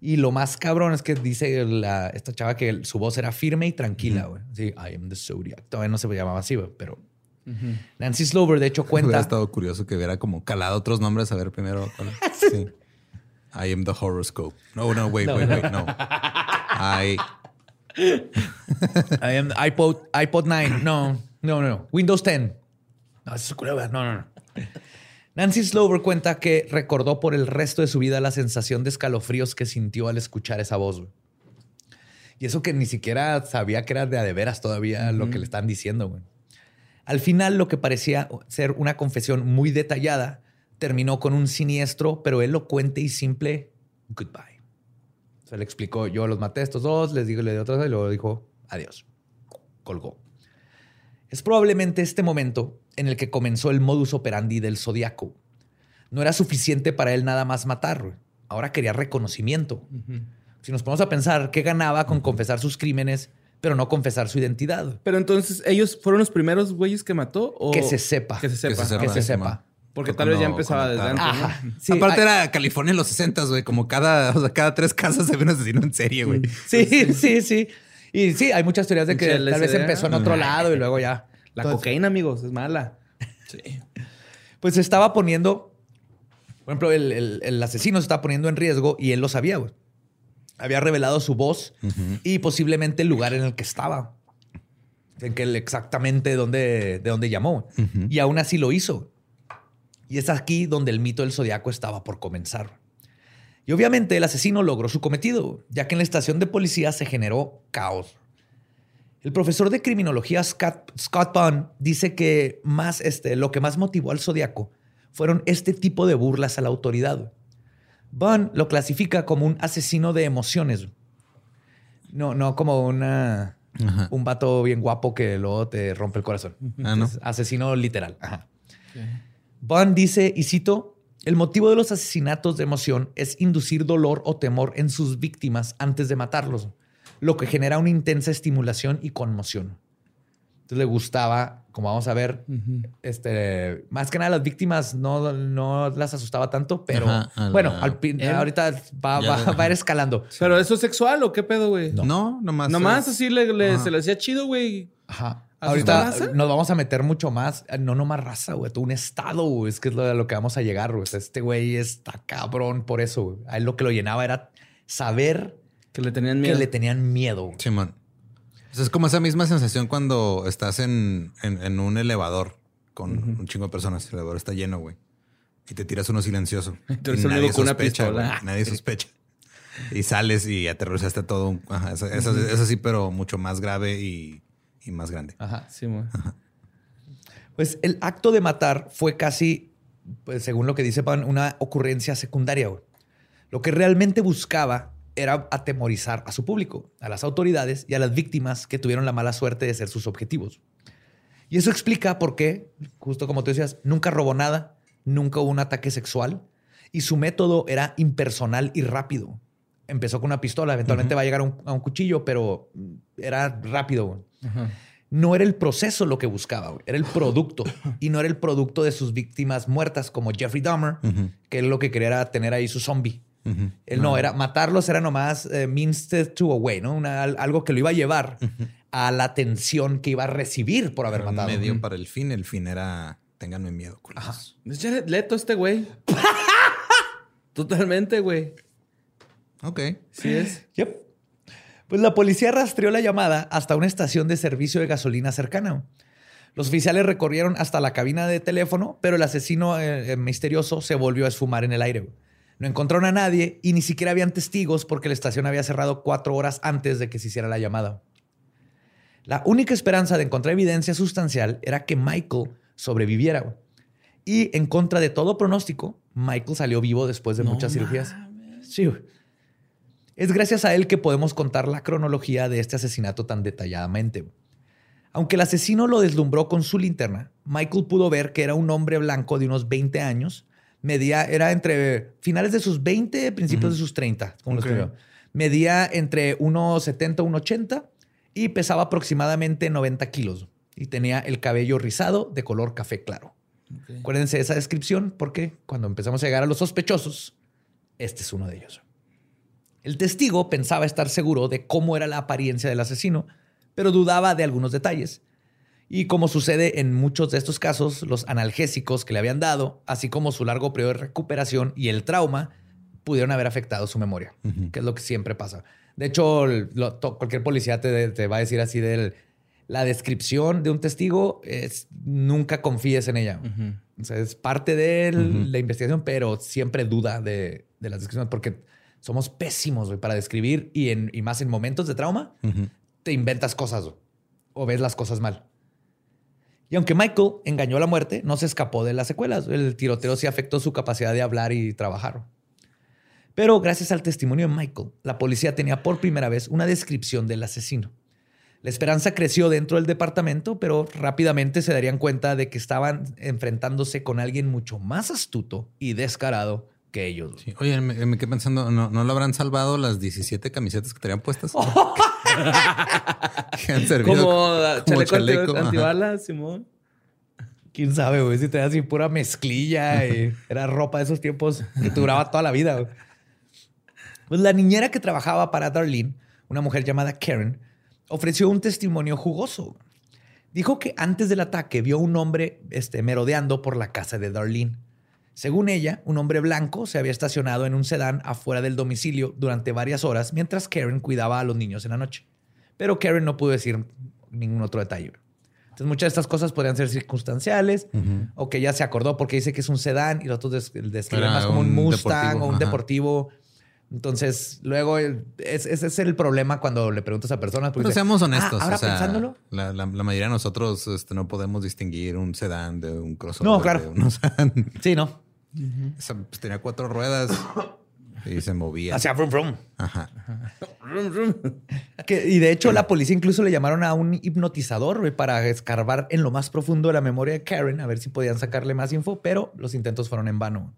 Y lo más cabrón es que dice la- esta chava que su voz era firme y tranquila. güey. Sí, I am the Zodiac. Todavía no se llamaba así, pero Nancy Slover, de hecho, Hubiera cuenta. estado curioso que hubiera como calado otros nombres a ver primero. Sí. I am the horoscope. No, no, wait, wait, wait, no. I. I am iPod, iPod 9. No, no, no. Windows 10. No, eso es. No, no, no. Nancy Slover cuenta que recordó por el resto de su vida la sensación de escalofríos que sintió al escuchar esa voz. Y eso que ni siquiera sabía que era de a de veras todavía lo que le están diciendo. Al final, lo que parecía ser una confesión muy detallada terminó con un siniestro, pero elocuente y simple goodbye. Se le explicó, yo los maté a estos dos, les digo, le di otra y luego dijo adiós. Colgó. Es probablemente este momento en el que comenzó el modus operandi del zodiaco. No era suficiente para él nada más matar. Ahora quería reconocimiento. Si nos ponemos a pensar, ¿qué ganaba con confesar sus crímenes, pero no confesar su identidad? Pero entonces, ¿ellos fueron los primeros güeyes que mató? O... Que se sepa. Que se sepa. Que se sepa. Que se sepa. Porque tal vez ya empezaba desde antes. Sí, Aparte hay- era California en los 60, güey. Como cada, o sea, cada tres casas se ve un asesino en serie, güey. Sí, sí, sí. Y sí, hay muchas teorías de que tal vez empezó en otro lado y luego ya. La Entonces, cocaína, amigos, es mala. Pues se estaba poniendo, por ejemplo, el, el- el asesino se estaba poniendo en riesgo y él lo sabía, güey. Había revelado su voz y posiblemente el lugar en el que estaba. En que él exactamente de dónde, de dónde llamó. Y aún así lo hizo. Y es aquí donde el mito del zodiaco estaba por comenzar. Y obviamente el asesino logró su cometido, ya que en la estación de policía se generó caos. El profesor de criminología Scott, Scott Bunn dice que más, este, lo que más motivó al zodiaco fueron este tipo de burlas a la autoridad. Bunn lo clasifica como un asesino de emociones. No, no como una, Ajá. un vato bien guapo que luego te rompe el corazón. Ah, ¿no? Es asesino literal. Ajá. Bunn dice, y cito, el motivo de los asesinatos de emoción es inducir dolor o temor en sus víctimas antes de matarlos, lo que genera una intensa estimulación y conmoción. Entonces le gustaba, como vamos a ver, este, más que nada las víctimas no, no las asustaba tanto, pero Ajá, a la- bueno, al ahorita va, va- va a ir escalando. ¿Pero eso es sexual o qué pedo, güey? No, nomás. Nomás es- así le, le- se le hacía chido, güey. Ajá. ¿Asustar Ahorita raza? nos vamos a meter mucho más, eh, no nomás raza, güey, todo un estado, güey, es que es lo, a lo que vamos a llegar, güey. Este güey está cabrón por eso, güey. A él lo que lo llenaba era saber Que le tenían que miedo. le tenían miedo. güey. Simón. O sea, es como esa misma sensación cuando estás en, en- en un elevador con un chingo de personas. El elevador está lleno, güey. Y te tiras uno silencioso. Eres Y único con una pistola. güey. Nadie sospecha. Y sales y aterrorizaste a todo. Ajá, eso, eso- eso sí, pero mucho más grave y, y más grande. Ajá. Sí, güey. Pues el acto de matar fue casi, pues, según lo que dice Pan, una ocurrencia secundaria. güey. Lo que realmente buscaba era atemorizar a su público, a las autoridades y a las víctimas que tuvieron la mala suerte de ser sus objetivos. Y eso explica por qué, justo como tú decías, nunca robó nada, nunca hubo un ataque sexual y su método era impersonal y rápido. Empezó con una pistola, eventualmente va a llegar a un, a un cuchillo, pero era rápido. güey no era el proceso lo que buscaba, güey, era el producto. y no era el producto de sus víctimas muertas, como Jeffrey Dahmer, que él lo que quería era tener ahí su zombie. Él no, era matarlos, era nomás eh, means to a way, ¿no? Una- algo que lo iba a llevar a la atención que iba a recibir por haber Era matado. medio para el fin. El fin era ténganme miedo, Jared Leto este güey. Totalmente, güey. Ok. Sí es. Yep. Pues la policía rastreó la llamada hasta una estación de servicio de gasolina cercana. Los oficiales recorrieron hasta la cabina de teléfono, pero el asesino eh, eh, misterioso se volvió a esfumar en el aire. No encontraron a nadie y ni siquiera habían testigos porque la estación había cerrado cuatro horas antes de que se hiciera la llamada. La única esperanza de encontrar evidencia sustancial era que Michael sobreviviera. Y en contra de todo pronóstico, Michael salió vivo después de muchas cirugías. Sí. Es gracias a él que podemos contar la cronología de este asesinato tan detalladamente. Aunque el asesino lo deslumbró con su linterna, Michael pudo ver que era un hombre blanco de unos 20 años. Medía, era entre finales de sus 20, principios de sus 30, como lo escribió. Medía entre 1,70 y 1,80 y pesaba aproximadamente 90 kilos. Y tenía el cabello rizado de color café claro. Acuérdense de esa descripción porque cuando empezamos a llegar a los sospechosos, este es uno de ellos. El testigo pensaba estar seguro de cómo era la apariencia del asesino, pero dudaba de algunos detalles. Y como sucede en muchos de estos casos, los analgésicos que le habían dado, así como su largo periodo de recuperación y el trauma, pudieron haber afectado su memoria, que es lo que siempre pasa. De hecho, lo- to- cualquier policía te, te va a decir así de la descripción de un testigo es nunca confíes en ella. O sea, es parte de la investigación, pero siempre duda de, de las descripciones porque somos pésimos güey, para describir y, en, y más en momentos de trauma, te inventas cosas o ves las cosas mal. Y aunque Michael engañó a la muerte, no se escapó de las secuelas. El tiroteo sí afectó su capacidad de hablar y trabajar. Pero gracias al testimonio de Michael, la policía tenía por primera vez una descripción del asesino. La esperanza creció dentro del departamento, pero rápidamente se darían cuenta de que estaban enfrentándose con alguien mucho más astuto y descarado que ellos. Oye, me, quedé pensando, ¿no, ¿no, lo habrán salvado las 17 camisetas que tenían puestas? que han servido como, como chaleco, antibalas, Simón. Quién sabe, güey, si tenía así pura mezclilla y era ropa de esos tiempos que duraba toda la vida. Pues la niñera que trabajaba para Darlene, una mujer llamada Karen, ofreció un testimonio jugoso. Dijo que antes del ataque vio un hombre este, merodeando por la casa de Darlene. Según ella, un hombre blanco se había estacionado en un sedán afuera del domicilio durante varias horas mientras Karen cuidaba a los niños en la noche. Pero Karen no pudo decir ningún otro detalle. Entonces, muchas de estas cosas podrían ser circunstanciales o que ella se acordó porque dice que es un sedán y los otros describen más como un, Mustang o un deportivo. Entonces, luego ese es el problema cuando le preguntas a personas. Pero seamos honestos. Ah, ahora pensándolo. La, mayoría de nosotros este, no podemos distinguir un sedán de un crossover. No, claro. sí, no. Pues, tenía cuatro ruedas y se movía. Hacia frum frum. Ajá. y de hecho, la policía incluso le llamaron a un hipnotizador para escarbar en lo más profundo de la memoria de Karen a ver si podían sacarle más info, pero los intentos fueron en vano.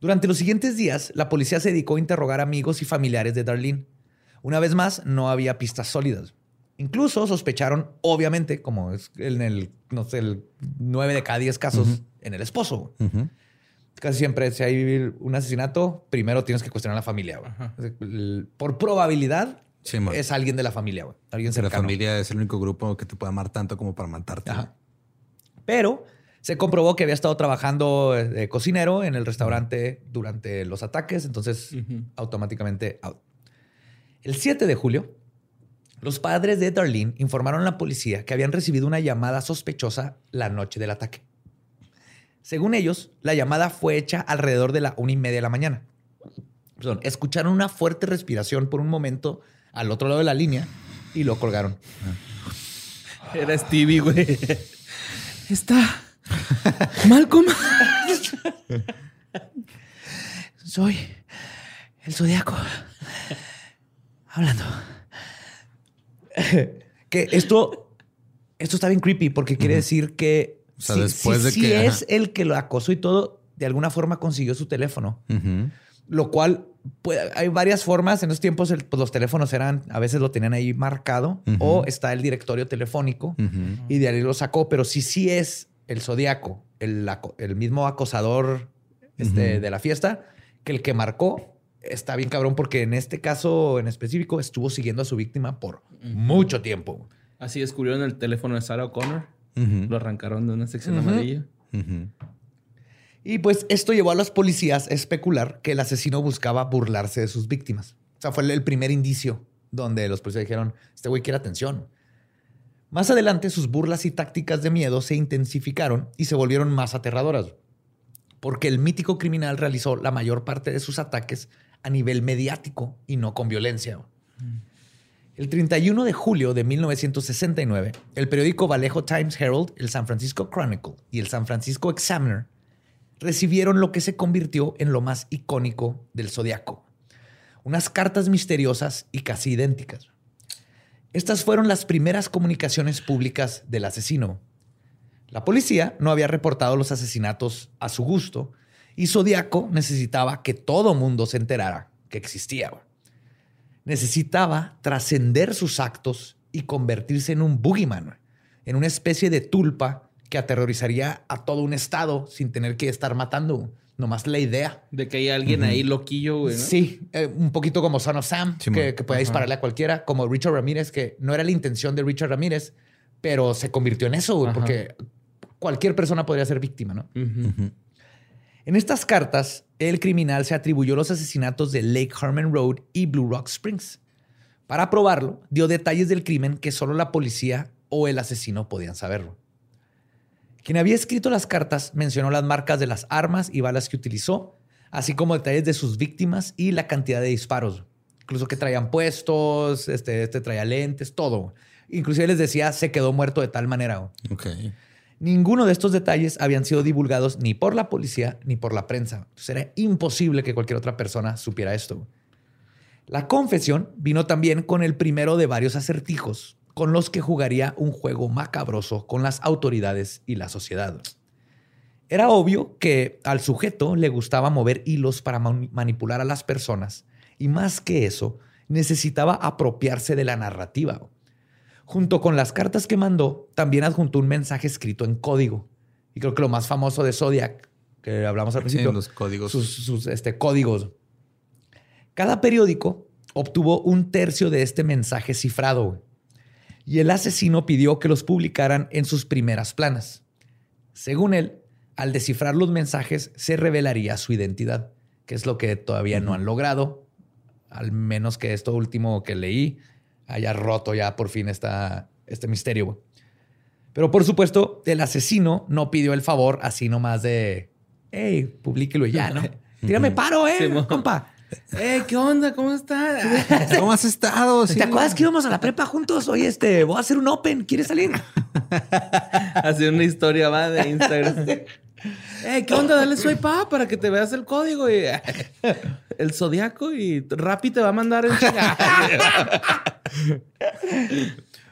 Durante los siguientes días, la policía se dedicó a interrogar amigos y familiares de Darlene. Una vez más, no había pistas sólidas. Incluso sospecharon, obviamente, como es en el, no sé, el 9 de cada 10 casos, en el esposo. Casi siempre, si hay un asesinato, primero tienes que cuestionar a la familia. Por probabilidad, es alguien de la familia. Alguien cercano. La familia es el único grupo que te puede amar tanto como para matarte. Pero se comprobó que había estado trabajando de cocinero en el restaurante durante los ataques, entonces automáticamente El 7 de julio, los padres de Darlene informaron a la policía que habían recibido una llamada sospechosa la noche del ataque. Según ellos, la llamada fue hecha alrededor de la una y media de la mañana. escucharon una fuerte respiración por un momento al otro lado de la línea y lo colgaron. Era Stevie, güey. Está Malcolm. Soy el zodiaco. Hablando. que esto, esto está bien creepy porque quiere decir que si, después de que, es el que lo acosó y todo, de alguna forma consiguió su teléfono. Lo cual hay varias formas. En esos tiempos pues, los teléfonos eran, a veces lo tenían ahí marcado o está el directorio telefónico y de ahí lo sacó. Pero si sí es el zodiaco, el, el, mismo acosador este, de la fiesta, que el que marcó está bien cabrón porque en este caso en específico estuvo siguiendo a su víctima por mucho tiempo. Así descubrieron el teléfono de Sarah O'Connor. Lo arrancaron de una sección amarilla. Y pues esto llevó a los policías a especular que el asesino buscaba burlarse de sus víctimas. O sea, fue el primer indicio donde los policías dijeron, este güey quiere atención. Más adelante sus burlas y tácticas de miedo se intensificaron y se volvieron más aterradoras, porque el mítico criminal realizó la mayor parte de sus ataques a nivel mediático y no con violencia. El 31 de julio de 1969, el periódico Vallejo Times Herald, el San Francisco Chronicle y el San Francisco Examiner recibieron lo que se convirtió en lo más icónico del zodiaco. Unas cartas misteriosas y casi idénticas. Estas fueron las primeras comunicaciones públicas del asesino. La policía no había reportado los asesinatos a su gusto y Zodiaco necesitaba que todo mundo se enterara que existía. Necesitaba trascender sus actos y convertirse en un boogeyman, en una especie de tulpa que aterrorizaría a todo un estado sin tener que estar matando nomás la idea. De que hay alguien ahí loquillo, güey. Sí, eh, un poquito como Son of Sam, que, que puede dispararle a cualquiera, como Richard Ramírez, que no era la intención de Richard Ramírez, pero se convirtió en eso, güey, porque cualquier persona podría ser víctima, ¿no? En estas cartas, el criminal se atribuyó los asesinatos de Lake Herman Road y Blue Rock Springs. Para probarlo, dio detalles del crimen que solo la policía o el asesino podían saberlo. Quien había escrito las cartas mencionó las marcas de las armas y balas que utilizó, así como detalles de sus víctimas y la cantidad de disparos. Incluso que traían puestos, este, este traía lentes, todo. Inclusive les decía, se quedó muerto de tal manera. Ok. Ninguno de estos detalles habían sido divulgados ni por la policía ni por la prensa. Entonces era imposible que cualquier otra persona supiera esto. La confesión vino también con el primero de varios acertijos con los que jugaría un juego macabroso con las autoridades y la sociedad. Era obvio que al sujeto le gustaba mover hilos para man- manipular a las personas y más que eso, necesitaba apropiarse de la narrativa. Junto con las cartas que mandó, también adjuntó un mensaje escrito en código. Y creo que lo más famoso de Zodiac, que hablamos al Sí, principio, los códigos. sus, sus, este, códigos. Cada periódico obtuvo un tercio de este mensaje cifrado y el asesino pidió que los publicaran en sus primeras planas. Según él, al descifrar los mensajes se revelaría su identidad, que es lo que todavía no han logrado, al menos que esto último que leí haya roto ya por fin esta, este misterio. güey. Pero por supuesto, el asesino no pidió el favor así nomás de, hey, publíquelo ya, ¿no? Tírame paro, eh, Simón. compa. Eh, ¿qué onda? ¿Cómo estás? ¿Cómo has estado? Sí. ¿Te acuerdas que íbamos a la prepa juntos? Oye, este, voy a hacer un open. ¿Quieres salir? Así una historia va de Instagram. Eh, ¿qué onda? Dale swipe up para que te veas el código y el zodiaco y Rappi te va a mandar chinga.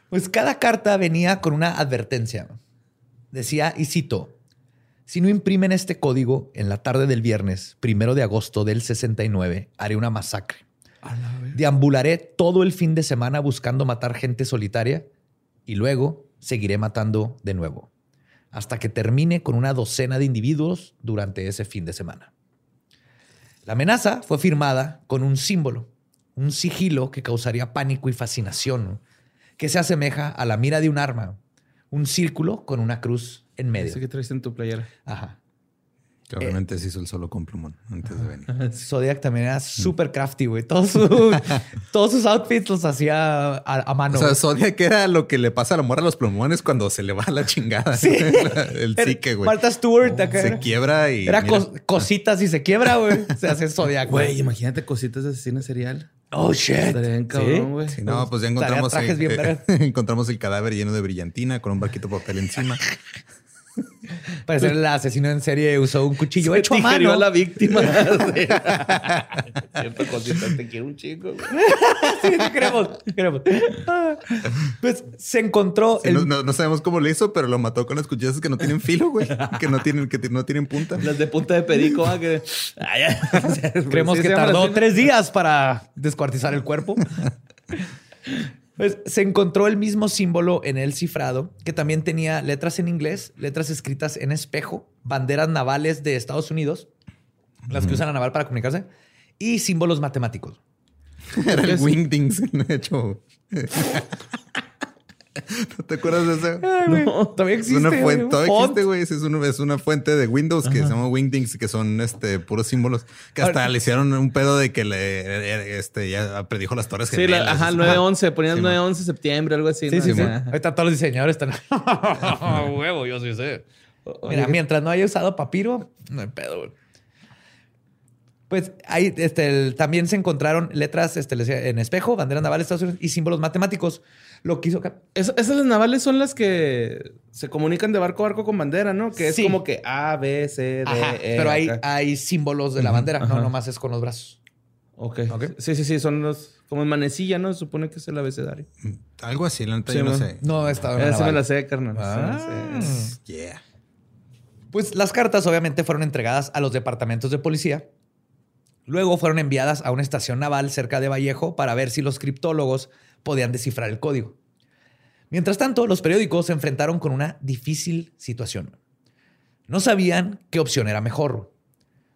Pues cada carta venía con una advertencia. Decía, y cito, si no imprimen este código en la tarde del viernes, primero de agosto del 69, haré una masacre. Deambularé todo el fin de semana buscando matar gente solitaria y luego seguiré matando de nuevo, hasta que termine con una docena de individuos durante ese fin de semana. La amenaza fue firmada con un símbolo, un sigilo que causaría pánico y fascinación, que se asemeja a la mira de un arma, un círculo con una cruz en medio. Ese que traes en tu playera. Ajá. Que obviamente se hizo el solo con plumón antes de venir. Zodiac también era súper crafty, güey. Todos, sus- todos sus outfits los hacía a, a mano. o sea. Zodiac era lo que le pasa a la morra a los plumones cuando se le va la chingada. Sí. el psique, güey. Martha Stewart acá Se quiebra y. era cos- cositas y se quiebra, güey. Se hace Zodiac, Güey, imagínate cositas de asesino serial. Oh, shit. Estaría bien cabrón, güey. Sí, no, pues ya encontramos, el, bien eh, encontramos el cadáver lleno de brillantina con un barquito de papel encima. Parece el asesino en serie usó un cuchillo hecho a mano. a la víctima. Siempre cositas, te quiero un chico. sí, sí, queremos, queremos. Pues se encontró Sí, el no, no- no sabemos cómo le hizo, pero lo mató con las cuchillas que no tienen filo, güey. Que no tienen, que no tienen punta. Las de punta de perico, ah, que. Ah. Creemos Sí, que tardó tres días para descuartizar el cuerpo. Pues se encontró el mismo símbolo en el cifrado, que también tenía letras en inglés, letras escritas en espejo, banderas navales de Estados Unidos, las que usan la naval para comunicarse, y símbolos matemáticos. Era el Wingdings, de hecho. ¿No te acuerdas de eso? No, todavía Es existe. una güey, fuente, un todavía font. existe, güey. Es una, es una fuente de Windows que se llama Wingdings, que son este puros símbolos. Que hasta Ahora- le hicieron un pedo de que le este ya predijo las torres Sí, la- ajá, Eso. 9-11, ponían Sí, 9-11 de septiembre, algo así. Sí, ¿no? sí, sí. Ajá. Ahorita todos los diseñadores están. Huevo, yo sí sé. Mira, mientras no haya usado papiro, no hay pedo, güey. Pues ahí este, el- también se encontraron letras este, en espejo, bandera naval de Estados Unidos y símbolos matemáticos. Lo. Cap- Es- esas navales son las que se comunican de barco a barco con bandera, ¿no? Que es Sí. como que A, B, C, D, Ajá, E. pero hay, acá. hay símbolos de la bandera, no nomás es con los brazos. Ok. Ok. Sí, sí, sí, son los. Como en manecilla, ¿no? Se supone que es el abecedario. Algo así, la neta, Sí, yo no sé. No, estaba en la Esa me la sé, carnal. Sí, Ah. sí. Yeah. Pues las cartas obviamente fueron entregadas a los departamentos de policía. Luego fueron enviadas a una estación naval cerca de Vallejo para ver si los criptólogos podían descifrar el código. Mientras tanto, los periódicos se enfrentaron con una difícil situación. No sabían qué opción era mejor.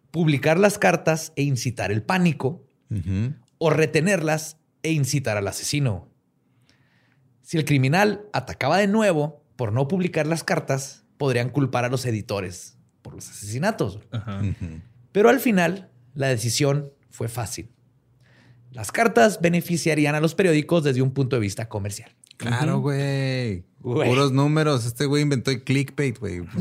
Publicar las cartas e incitar el pánico o retenerlas e incitar al asesino. Si el criminal atacaba de nuevo por no publicar las cartas, podrían culpar a los editores por los asesinatos. Pero al final, la decisión fue fácil. Las cartas beneficiarían a los periódicos desde un punto de vista comercial. Claro, güey. Puros números. Este güey inventó el clickbait, güey.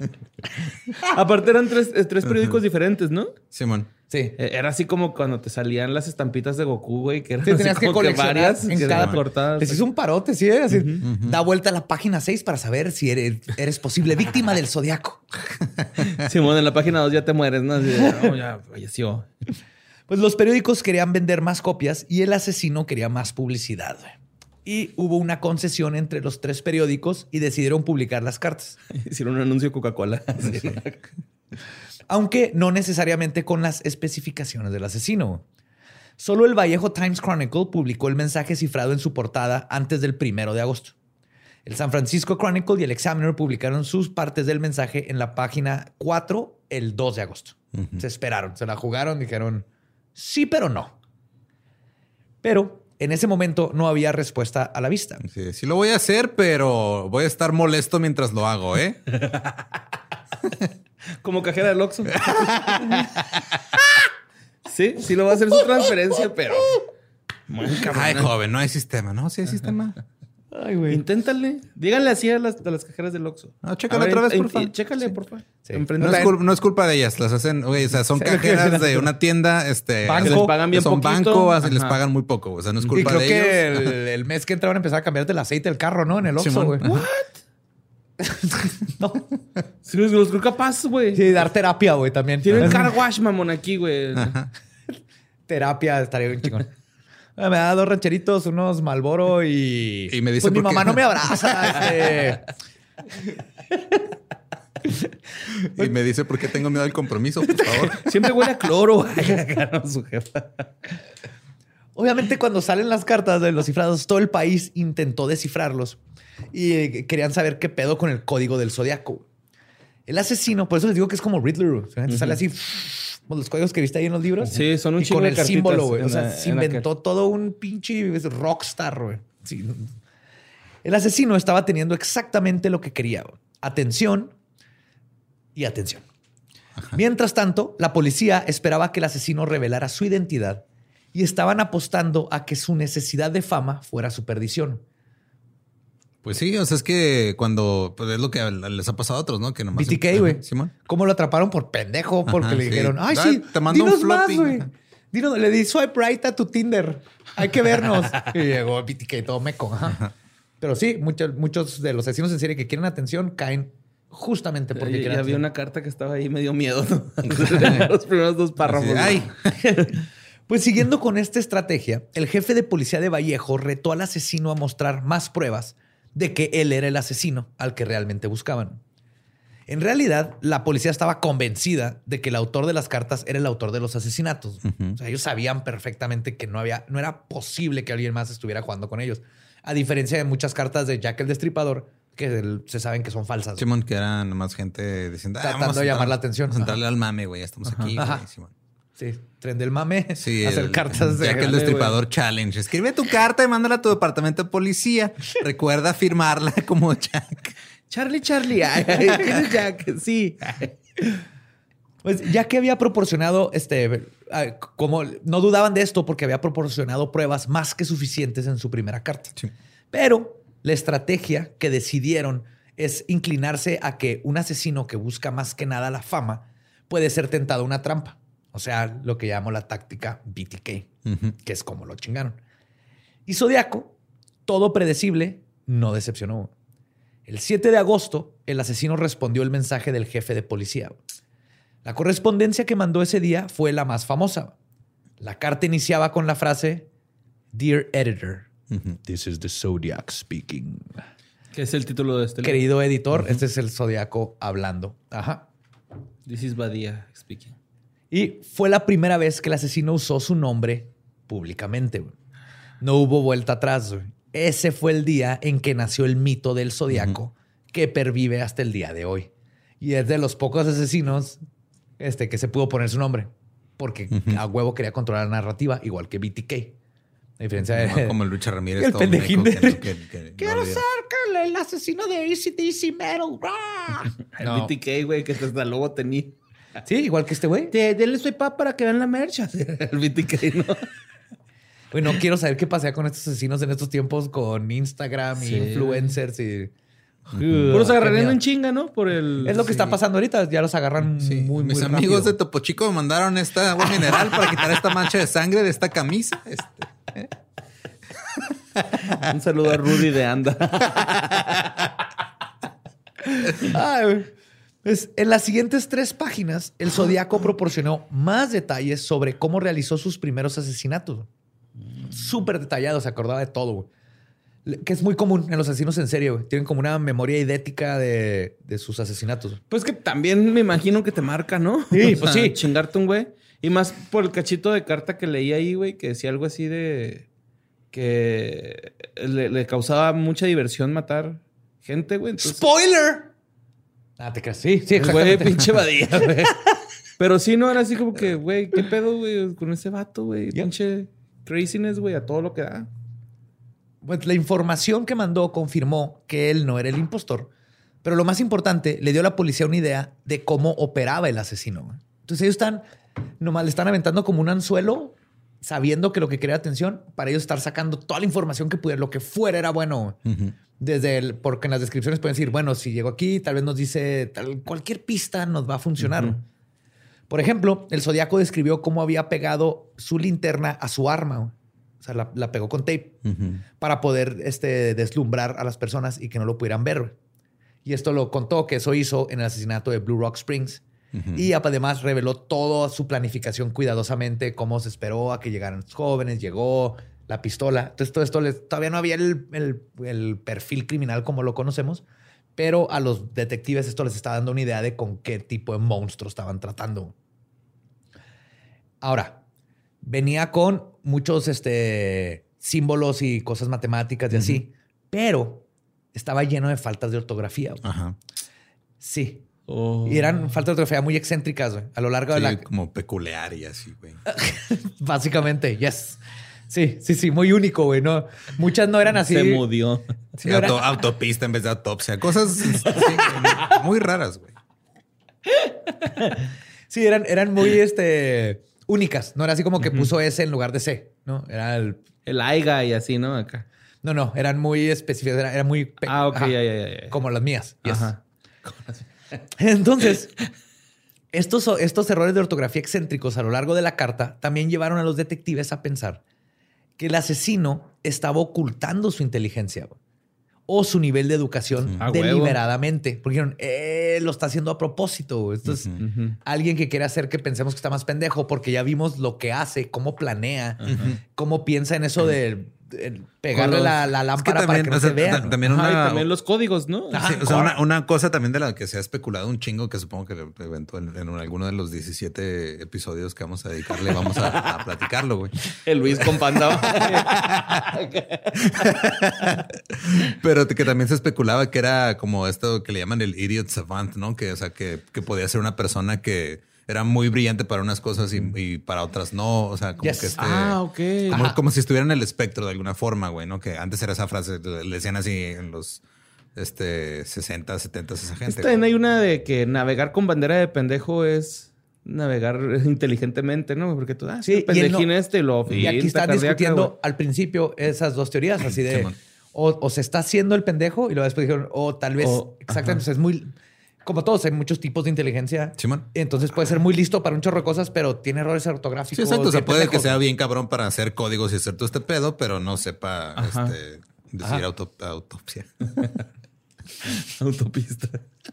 Aparte eran tres, eh, tres periódicos diferentes, ¿no? Simón. Sí. Eh, Era así como cuando te salían las estampitas de Goku, güey, que eran Sí, así tenías que coleccionar varias en que cada cortadas. Les hizo un parote, sí, ¿eh? Así, Da vuelta a la página 6 para saber si eres, eres posible víctima del zodiaco. Simón, en la página 2 ya te mueres, ¿no? Así "No, ya falleció. Pues los periódicos querían vender más copias y el asesino quería más publicidad. güey. Y hubo una concesión entre los tres periódicos y decidieron publicar las cartas. Hicieron un anuncio Coca-Cola. Aunque no necesariamente con las especificaciones del asesino. Solo el Vallejo Times Chronicle publicó el mensaje cifrado en su portada antes del primero de agosto. El San Francisco Chronicle y el Examiner publicaron sus partes del mensaje en la página 4 el 2 de agosto. Se esperaron, se la jugaron, dijeron sí, pero no. Pero en ese momento no había respuesta a la vista. Sí, sí lo voy a hacer, pero voy a estar molesto mientras lo hago, ¿eh? Como cajera del Oxxo. sí, sí lo va a hacer su transferencia, pero... Muy cabrón. Ay, joven, no hay sistema. No, sí hay sistema. Ay, güey. Inténtale. Díganle así a las, a las cajeras del Oxxo. No, chécale ver, otra vez, porfa. in- Chécale, porfa. Sí. Enfrente. No es, culpa, no es culpa de ellas, las hacen, güey, o sea, son Sí, cajeras de una tienda, este, Banco. que Les pagan bien son poquito. banco, así les pagan muy poco, o sea, no es Y culpa creo de que ellos. el, el mes que entra van a empezar a cambiarte el aceite del carro, ¿no? En el Oxxo, güey. no. Sí, los, los creo capaz, güey. Sí, dar terapia, güey, también. Tienen car wash, mamón, aquí, güey. Terapia estaría bien chingón. Ah, Me da dos rancheritos, unos Malboro y. Y me dice Pues mi qué- mamá no me abraza. este. Y me dice, ¿por qué tengo miedo al compromiso? Por favor. Siempre huele a cloro. Su jefa. Obviamente, cuando salen las cartas de los cifrados, todo el país intentó descifrarlos y eh, querían saber qué pedo con el código del zodiaco. El asesino, por eso les digo que es como Riddler. O sea, Sale así, los códigos que viste ahí en los libros. Sí, son un y chingo con de el cartitas símbolo, güey. O sea, la- se inventó todo un pinche rockstar, güey. Sí. El asesino estaba teniendo exactamente lo que quería. Atención y atención. Mientras tanto, la policía esperaba que el asesino revelara su identidad y estaban apostando a que su necesidad de fama fuera su perdición. Pues sí, o sea, es que cuando, pues es lo que les ha pasado a otros, ¿no? Que nomás. BTK, güey. Simón. ¿Cómo lo atraparon por pendejo? Porque Ajá, le sí. dijeron, ay, sí, te mando un más, floppy". güey. Dinos, le di swipe right a tu Tinder. Hay que vernos. y llegó BTK todo meco. ajá. Pero sí, muchos, muchos de los asesinos en serie que quieren atención caen justamente porque Y, y había una carta que estaba ahí medio miedo. ¿no? Los primeros dos párrafos. Ay, Pues siguiendo con esta estrategia, el jefe de policía de Vallejo retó al asesino a mostrar más pruebas de que él era el asesino al que realmente buscaban. En realidad, la policía estaba convencida de que el autor de las cartas era el autor de los asesinatos. O sea, ellos sabían perfectamente que no había, no era posible que alguien más estuviera jugando con ellos. A diferencia de muchas cartas de Jack el Destripador, que se saben que son falsas. Simón, que era nomás gente diciendo, ah, Tratando de llamar la atención. Vamos a entrarle Ajá. al mame, güey. Ya estamos aquí, Ajá. güey. Simón. Sí, tren del mame, Sí, hacer el- cartas de... Ya que el destripador challenge. Escribe tu carta y mándala a tu departamento de policía. Recuerda firmarla como Jack. Charlie, Charlie. Ay, ay, ¿quién es Jack? Sí. Pues ya que había proporcionado, este, como no dudaban de esto porque había proporcionado pruebas más que suficientes en su primera carta. Sí. Pero la estrategia que decidieron es inclinarse a que un asesino que busca más que nada la fama puede ser tentado a una trampa. O sea, lo que llamo la táctica BTK, que es como lo chingaron. Y Zodiaco, todo predecible, no decepcionó. El 7 de agosto, el asesino respondió el mensaje del jefe de policía. La correspondencia que mandó ese día fue la más famosa. La carta iniciaba con la frase Dear Editor, this is the Zodiac speaking. ¿Qué es el título de este libro? Querido editor, este es el Zodiaco hablando. Ajá. This is Badia speaking. Y fue la primera vez que el asesino usó su nombre públicamente. güey. No hubo vuelta atrás. güey. Ese fue el día en que nació el mito del zodiaco que pervive hasta el día de hoy. Y es de los pocos asesinos este, que se pudo poner su nombre. Porque a huevo quería controlar la narrativa, igual que BTK. A diferencia de... No como el Lucha Ramírez. El pendejín de- que no- que- que no Quiero olvida. ser el asesino de ACDC Metal. ¡Rah! El No. BTK, güey, que hasta luego tenía. Sí, igual que este güey. De, denle soy pa para que vean la merch. El BTK, ¿no? Güey, no quiero saber qué pasea con estos asesinos en estos tiempos con Instagram y Sí. influencers y. Puros Qué agarrarían miedo. en chinga, ¿no? Por el. Es lo que está pasando ahorita. Ya los agarran Sí, muy, mis muy amigos rápido. de Topo Chico me mandaron esta agua mineral para quitar esta mancha de sangre de esta camisa. Este, Un saludo a Rudy de Anda. Ay, güey. Pues, en las siguientes tres páginas, el Zodíaco proporcionó más detalles sobre cómo realizó sus primeros asesinatos. Súper detallado, se acordaba de todo, güey. Que es muy común en los asesinos en serie, güey. Tienen como una memoria idética de, de sus asesinatos. Pues que también me imagino que te marca, ¿no? Sí, O pues sea, sí. Chingarte un güey. Y más por el cachito de carta que leí ahí, güey, que decía algo así de que le, le causaba mucha diversión matar gente, güey. Entonces, ¡Spoiler! Ah, te creas. Sí, sí, güey, pinche badía, güey. Pero sí, no, era así como que, güey, ¿qué pedo, güey? Con ese vato, güey. Pinche craziness, güey, a todo lo que da. Pues la información que mandó confirmó que él no era el impostor. Pero lo más importante, le dio a la policía una idea de cómo operaba el asesino. güey. Entonces ellos están, nomás le están aventando como un anzuelo, sabiendo que lo que quería atención, para ellos estar sacando toda la información que pudiera, lo que fuera era bueno. güey. ujú. Desde el, porque en las descripciones pueden decir, bueno, si llegó aquí, tal vez nos dice, tal, cualquier pista nos va a funcionar. Por ejemplo, el Zodíaco describió cómo había pegado su linterna a su arma. O sea, la, la pegó con tape para poder este, deslumbrar a las personas y que no lo pudieran ver. Y esto lo contó que eso hizo en el asesinato de Blue Rock Springs. Y además reveló toda su planificación cuidadosamente, cómo se esperó a que llegaran los jóvenes, llegó la pistola. Entonces todo esto les- todavía no había el, el- el perfil criminal como lo conocemos, pero a los detectives esto les está dando una idea de con qué tipo de monstruo estaban tratando. Ahora, venía con muchos este, símbolos y cosas matemáticas y así, pero estaba lleno de faltas de ortografía. Ajá. Sí. Oh. Y eran faltas de ortografía muy excéntricas güey, a lo largo de la... como peculiar y así, güey. Básicamente, yes. Sí, sí, sí, muy único, güey. No, muchas no eran así. Se mudió. Sí, No era- auto- autopista en vez de autopsia. Cosas sí, muy raras, güey. Sí, eran, eran muy este, únicas. No era así como que puso S en lugar de C, ¿no? Era el... El Aiga y así, ¿no? Acá. No, no, eran muy específicas, era, era muy... pe- Ah, ok, ya, ya, ya, ya. Como las mías. yes. Ajá. Entonces, estos, estos errores de ortografía excéntricos a lo largo de la carta también llevaron a los detectives a pensar que el asesino estaba ocultando su inteligencia o su nivel de educación A huevo. deliberadamente. Porque dijeron, "Eh, lo está haciendo a propósito. Esto es alguien que quiere hacer que pensemos que está más pendejo porque ya vimos lo que hace, cómo planea, cómo piensa en eso de, pegarle los- la, la lámpara para que no o sea, se vea. ta- ¿no? también Ajá, y también los códigos, ¿no? Ajá. Sí, o sea, una, una cosa también de la que se ha especulado un chingo, que supongo que en, en alguno de los 17 episodios que vamos a dedicarle, vamos a, a platicarlo, güey. El Luis con panda. Pero que también se especulaba que era como esto que le llaman el idiot savant, ¿no? Que, o sea, que, que podía ser una persona que era muy brillante para unas cosas y, y para otras no. O sea, como Yes. que este. ah, ok. Como, como si estuviera en el espectro de alguna forma, güey, ¿no? Que antes era esa frase, le decían así en los este, 60, 70 esa gente. También hay una de que navegar con bandera de pendejo es navegar inteligentemente, ¿no? Porque tú, ah, sí, y no- pendejín este lo Y aquí están cardíaca, discutiendo güey. al principio esas dos teorías, así de o, o se está haciendo el pendejo y luego después dijeron, o tal vez, O- exactamente, ajá. es muy, como todos, hay muchos tipos de inteligencia. Simón. Entonces puede ser muy listo para un chorro de cosas, pero tiene errores ortográficos. Sí, exacto. O sea, puede que sea bien cabrón para hacer códigos y hacer todo este pedo, pero no sepa Ajá. este, decir auto- autopsia. Autopista.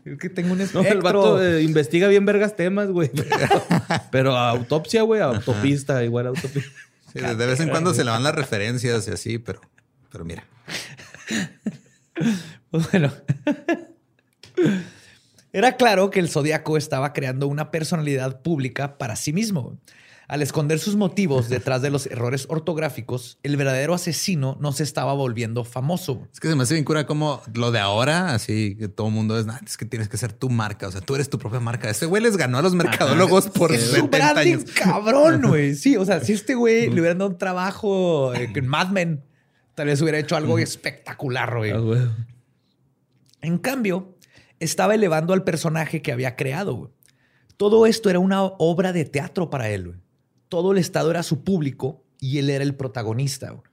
Es que tengo un No, espectro. el vato eh, investiga bien vergas temas, güey. Pero, pero autopsia, güey, autopista, igual autopista. Sí, de de vez en cuando se le van las referencias y así, pero, pero mira. Bueno. Era claro que el Zodíaco estaba creando una personalidad pública para sí mismo. Al esconder sus motivos detrás de los errores ortográficos, el verdadero asesino no se estaba volviendo famoso. Es que se me hace bien cura como lo de ahora, así que todo el mundo es, "Nah, es que tienes que ser tu marca, o sea, tú eres tu propia marca. Este güey les ganó a los mercadólogos por Su 70 branding años. cabrón, güey. Sí, o sea, si este güey le hubieran dado un trabajo eh, en Mad Men, tal vez hubiera hecho algo espectacular, güey. Ah, güey. En cambio, estaba elevando al personaje que había creado. güey. Todo esto era una obra de teatro para él. güey. Todo el estado era su público y él era el protagonista. güey.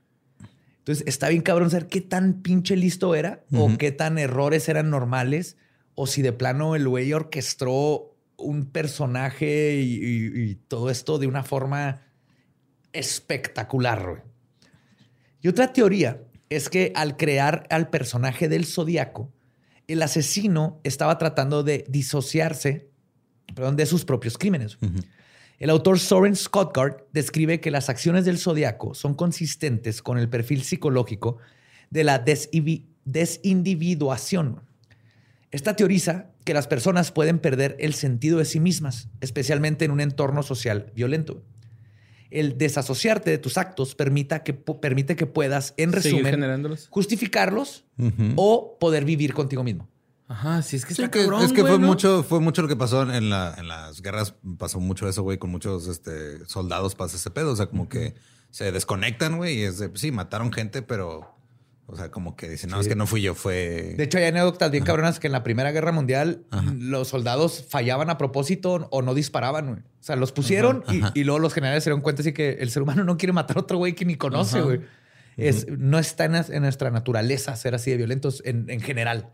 Entonces está bien cabrón saber qué tan pinche listo era o qué tan errores eran normales o si de plano el güey orquestó un personaje y, y- y todo esto de una forma espectacular. güey. Y otra teoría es que al crear al personaje del zodiaco, el asesino estaba tratando de disociarse perdón, de sus propios crímenes. El autor Soren Scottgard describe que las acciones del zodiaco son consistentes con el perfil psicológico de la desindividuación. Esta teoriza que las personas pueden perder el sentido de sí mismas, especialmente en un entorno social violento. El desasociarte de tus actos permita que, permite que puedas, en resumen, justificarlos o poder vivir contigo mismo. Ajá, sí, es que Sí, está que- cabrón, es que güey, fue ¿no? mucho, fue mucho lo que pasó en, la, en las guerras. Pasó mucho eso, güey, con muchos este, soldados pasa ese pedo. O sea, como que se desconectan, güey, y es de, sí, mataron gente, pero, o sea, como que dicen, no, es que no fui yo, fue. De hecho, hay anécdotas bien cabronas que en la Primera Guerra Mundial los soldados fallaban a propósito o no disparaban. güey. O sea, los pusieron y- luego los generales se dieron cuenta así que el ser humano no quiere matar a otro güey que ni conoce, güey. Es, No está en, en nuestra naturaleza ser así de violentos en, en general.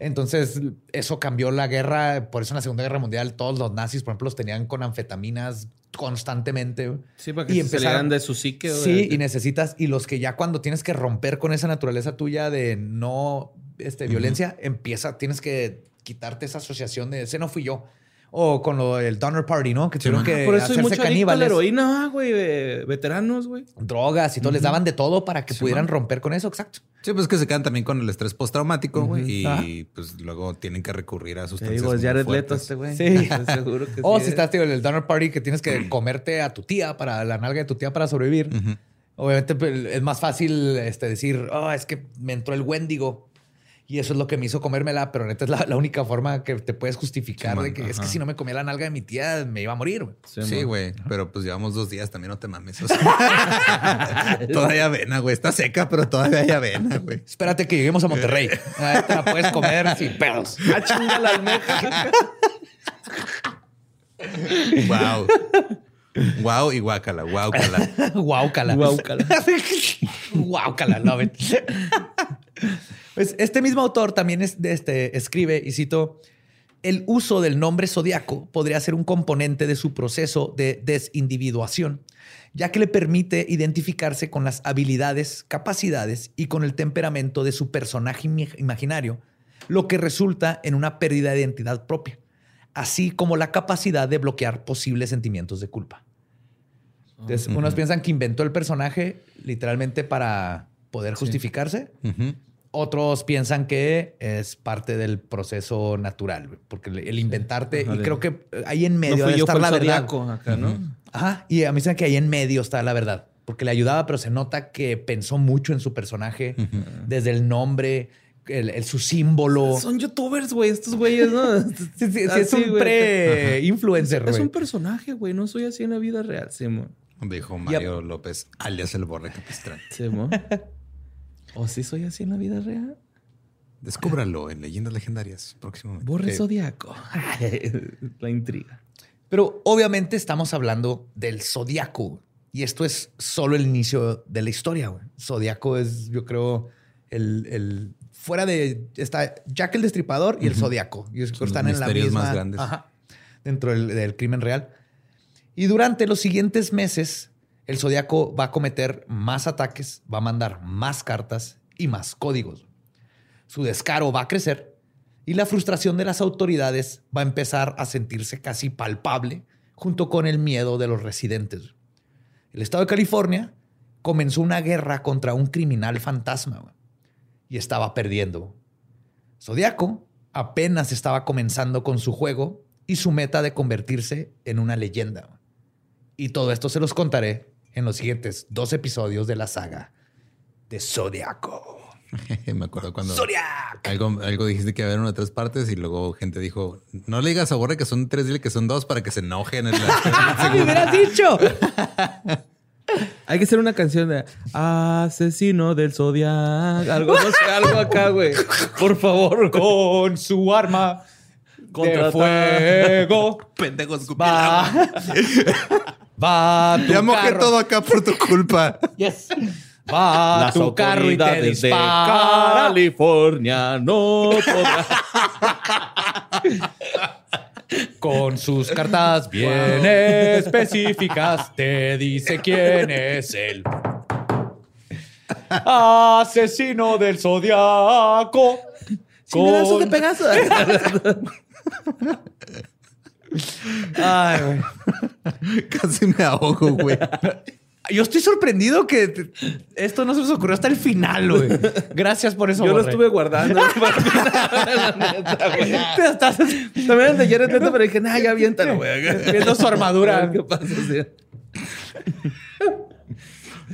Entonces, eso cambió la guerra. Por eso en la Segunda Guerra Mundial todos los nazis, por ejemplo, los tenían con anfetaminas constantemente. Sí, para que Y se empezaron- de su psique. Sí, y necesitas, y los que ya cuando tienes que romper con esa naturaleza tuya de no este, violencia, empieza, tienes que quitarte esa asociación de ese no fui yo. O con lo del Donner Party, ¿no? Que tuvieron man. que Por eso hay hacerse mucho adicto a la caníbales, heroína, güey, de veteranos, güey. drogas y todo, les daban de todo para que Sí, pudieran man. romper con eso, exacto. Sí, pues que se quedan también con el estrés postraumático, güey, y pues luego tienen que recurrir a Te sustancias. digo, es muy Jared Leto este güey. Sí. Seguro que O sí, si ¿eh? estás tío, en el Donner Party que tienes que comerte a tu tía para la nalga de tu tía para sobrevivir. Obviamente pues, es más fácil este, decir, oh, es que me entró el Wendigo y eso es lo que me hizo comérmela, pero neta es la, la única forma que te puedes justificar Sí, de que es que si no me comía la nalga de mi tía me iba a morir. güey. Sí, güey, pero pues llevamos dos días, también no te mames. o sea. todavía avena, güey. Está seca, pero todavía hay avena, güey. Espérate que lleguemos a Monterrey. Ahí te la puedes comer sin pedos. Ah, chinga la almeja. Wow. Wow y guácala, guácala. Guáucala. Guáucala. Guáucala, love it. Pues este mismo autor también es, este, escribe, y cito, el uso del nombre zodiaco podría ser un componente de su proceso de desindividuación, ya que le permite identificarse con las habilidades, capacidades y con el temperamento de su personaje imaginario, lo que resulta en una pérdida de identidad propia, así como la capacidad de bloquear posibles sentimientos de culpa. Entonces, unos piensan que inventó el personaje literalmente para poder justificarse. Otros piensan que es parte del proceso natural, porque el inventarte, Ajá, y creo que ahí en No medio fui debe estar la verdad. acá, ¿no? Ajá, y a mí se que ahí en medio está la verdad, porque le ayudaba, pero se nota que pensó mucho en su personaje, desde el nombre, el, el- su símbolo. Son youtubers, güey, estos güeyes, ¿no? Sí, sí, sí, es un güey. pre-influencer, Es güey. un personaje, güey. No soy así en la vida real, Simón. Dijo Mario López, alias el Borre Capistrán. Simón. ¿O sí soy así en la vida real? Descúbralo en Leyendas Legendarias próximamente. Borre Sí. Zodíaco. la intriga. Pero obviamente estamos hablando del zodiaco. güey. Y esto es solo el inicio de la historia. güey. Zodiaco es, yo creo, el, el- fuera de está Jack el Destripador y el Zodiaco. Y es- Son están los en la misma más grandes. ajá, dentro del, del crimen real. Y durante los siguientes meses, el Zodiaco va a cometer más ataques, va a mandar más cartas y más códigos. Su descaro va a crecer y la frustración de las autoridades va a empezar a sentirse casi palpable junto con el miedo de los residentes. El estado de California comenzó una guerra contra un criminal fantasma y estaba perdiendo. Zodiaco apenas estaba comenzando con su juego y su meta de convertirse en una leyenda. Y todo esto se los contaré en los siguientes dos episodios de la saga de Zodiaco. Me acuerdo cuando Zodiac. algo, algo dijiste que iba a haber una de tres partes y luego gente dijo, no le digas a Borre que son tres, dile que son dos para que se enojen. En la... ¡Me hubieras dicho! Hay que hacer una canción de Asesino del Zodiac. Algo, no sé, algo acá, güey. Por favor. Con su arma de Contraata- fuego Pendejos va, tu Ya mojé carro. todo acá por tu culpa. Yes. Va Las tu carro y te autoridades de dispara. California no podrán. Con sus cartas bien específicas te dice quién es el asesino del zodiaco. Con- Pegaso. Ay, güey. Casi me ahogo, güey. Yo estoy sorprendido que te- esto no se nos ocurrió hasta el final, güey. Gracias por eso. Yo lo Borre. estuve guardando. Te estás También el de Jared Leto, pero dije, nah, ya aviéntalo, güey. viendo su armadura. ¿Qué pasa? Sí.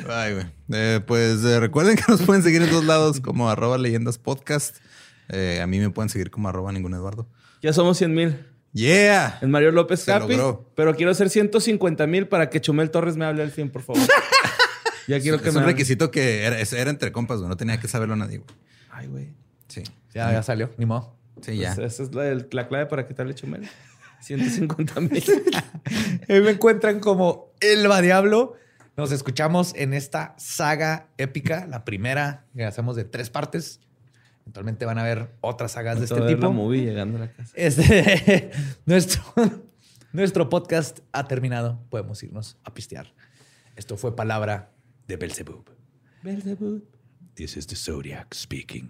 Ay, güey. Eh, pues eh, recuerden que nos pueden seguir en todos lados como arroba leyendas podcast. Eh, a mí me pueden seguir como arroba ningún Eduardo. Ya somos 100 mil. Yeah. En Mario López Se Capi. logró. Pero quiero hacer 150 mil para que Chumel Torres me hable al fin, por favor. ya quiero que es me un hable. requisito que era, es- era entre compas, güey. No tenía que saberlo nadie, güey. Ay, güey. Sí. Ya, ya salió, ni modo. Sí, ya. Pues esa es la, el- la clave para que te hable Chumel. 150 mil. Ahí me encuentran como El Va Diablo. Nos escuchamos en esta saga épica, la primera que hacemos de tres partes. Eventualmente van a ver otras sagas de este Toda la tipo. movie llegando a la casa. Este, nuestro, nuestro podcast ha terminado. Podemos irnos a pistear. Esto fue palabra de Belzebub. This is the Zodiac speaking.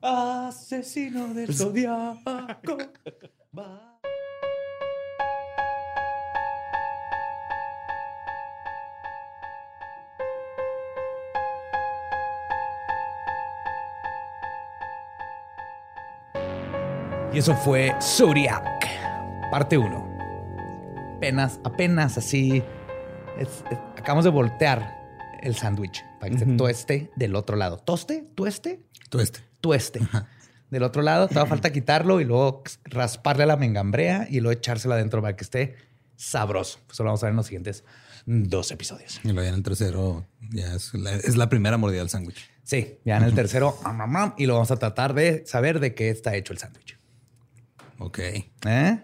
Asesino del Zodiaco. Va. Y eso fue Zodiac, parte 1. Apenas, apenas así. es- es- acabamos de voltear el sándwich para que se tueste del otro lado. ¿Toste? ¿Tueste? Tú este. Tueste. Del otro lado, te va a falta quitarlo y luego rasparle a la mengambrea y luego echársela adentro para que esté sabroso. Eso lo vamos a ver en los siguientes dos episodios. Y luego ya en el tercero ya es la, es la primera mordida del sándwich. Sí, ya en el tercero, am, y lo vamos a tratar de saber de qué está hecho el sándwich. Ok. ¿Eh? Va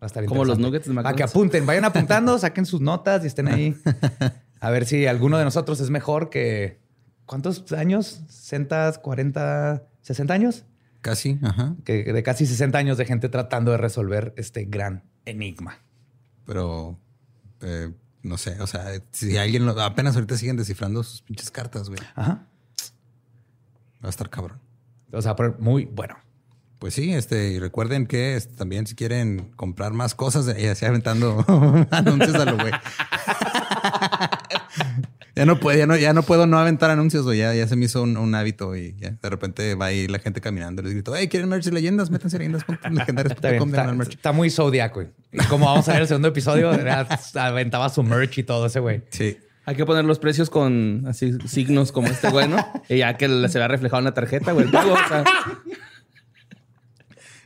a estar Como los nuggets de Para que McDonald's. apunten, vayan apuntando, saquen sus notas y estén ahí. A ver si alguno de nosotros es mejor que. ¿Cuántos años? ¿60, 40, 60 años? Casi, ajá. Que de casi 60 años de gente tratando de resolver este gran enigma. Pero eh, no sé, o sea, si alguien lo- apenas ahorita siguen descifrando sus pinches cartas, güey. Ajá. Va a estar cabrón. O sea, pero muy bueno. Pues sí, este, y recuerden que este, también si quieren comprar más cosas, y así aventando anuncios a lo güey. ya no puedo, ya no, ya no puedo no aventar anuncios, güey. Ya, ya se me hizo un, un hábito y ya de repente va ahí la gente caminando y les grito, hey, ¿quieren merch de leyendas? Métanse a Está, bien, leyendas.legendarias.com está, merch. está muy zodiaco. Y como vamos a ver el segundo episodio, era- aventaba su merch y todo ese güey. Sí. Hay que poner los precios con así signos como este güey, ¿no? Y ya que se vea reflejado en la tarjeta, güey. el pago, o sea,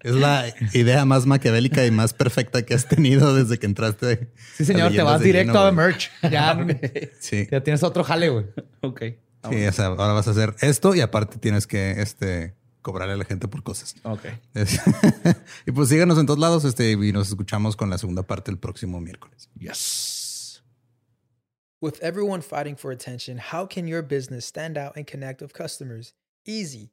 Es la idea más maquiavélica y más perfecta que has tenido desde que entraste. Sí, señor, te vas directo Lleno, a merch. Ya, Sí. ya tienes otro jale, güey. ok. Sí, o sea, ahora vas a hacer esto y aparte tienes que este, cobrarle a la gente por cosas. Ok. Es- y pues síganos en todos lados este, y nos escuchamos con la segunda parte el próximo miércoles. Yes. With everyone fighting for attention, how can your business stand out and connect with customers? Easy.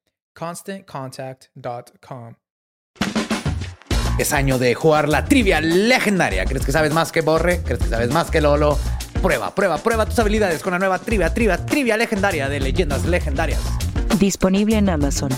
ConstantContact.com. Es año de jugar la trivia legendaria. ¿Crees que sabes más que Borre? ¿Crees que sabes más que Lolo? Prueba, prueba, prueba tus habilidades con la nueva trivia, trivia, trivia legendaria de leyendas legendarias. Disponible en Amazon.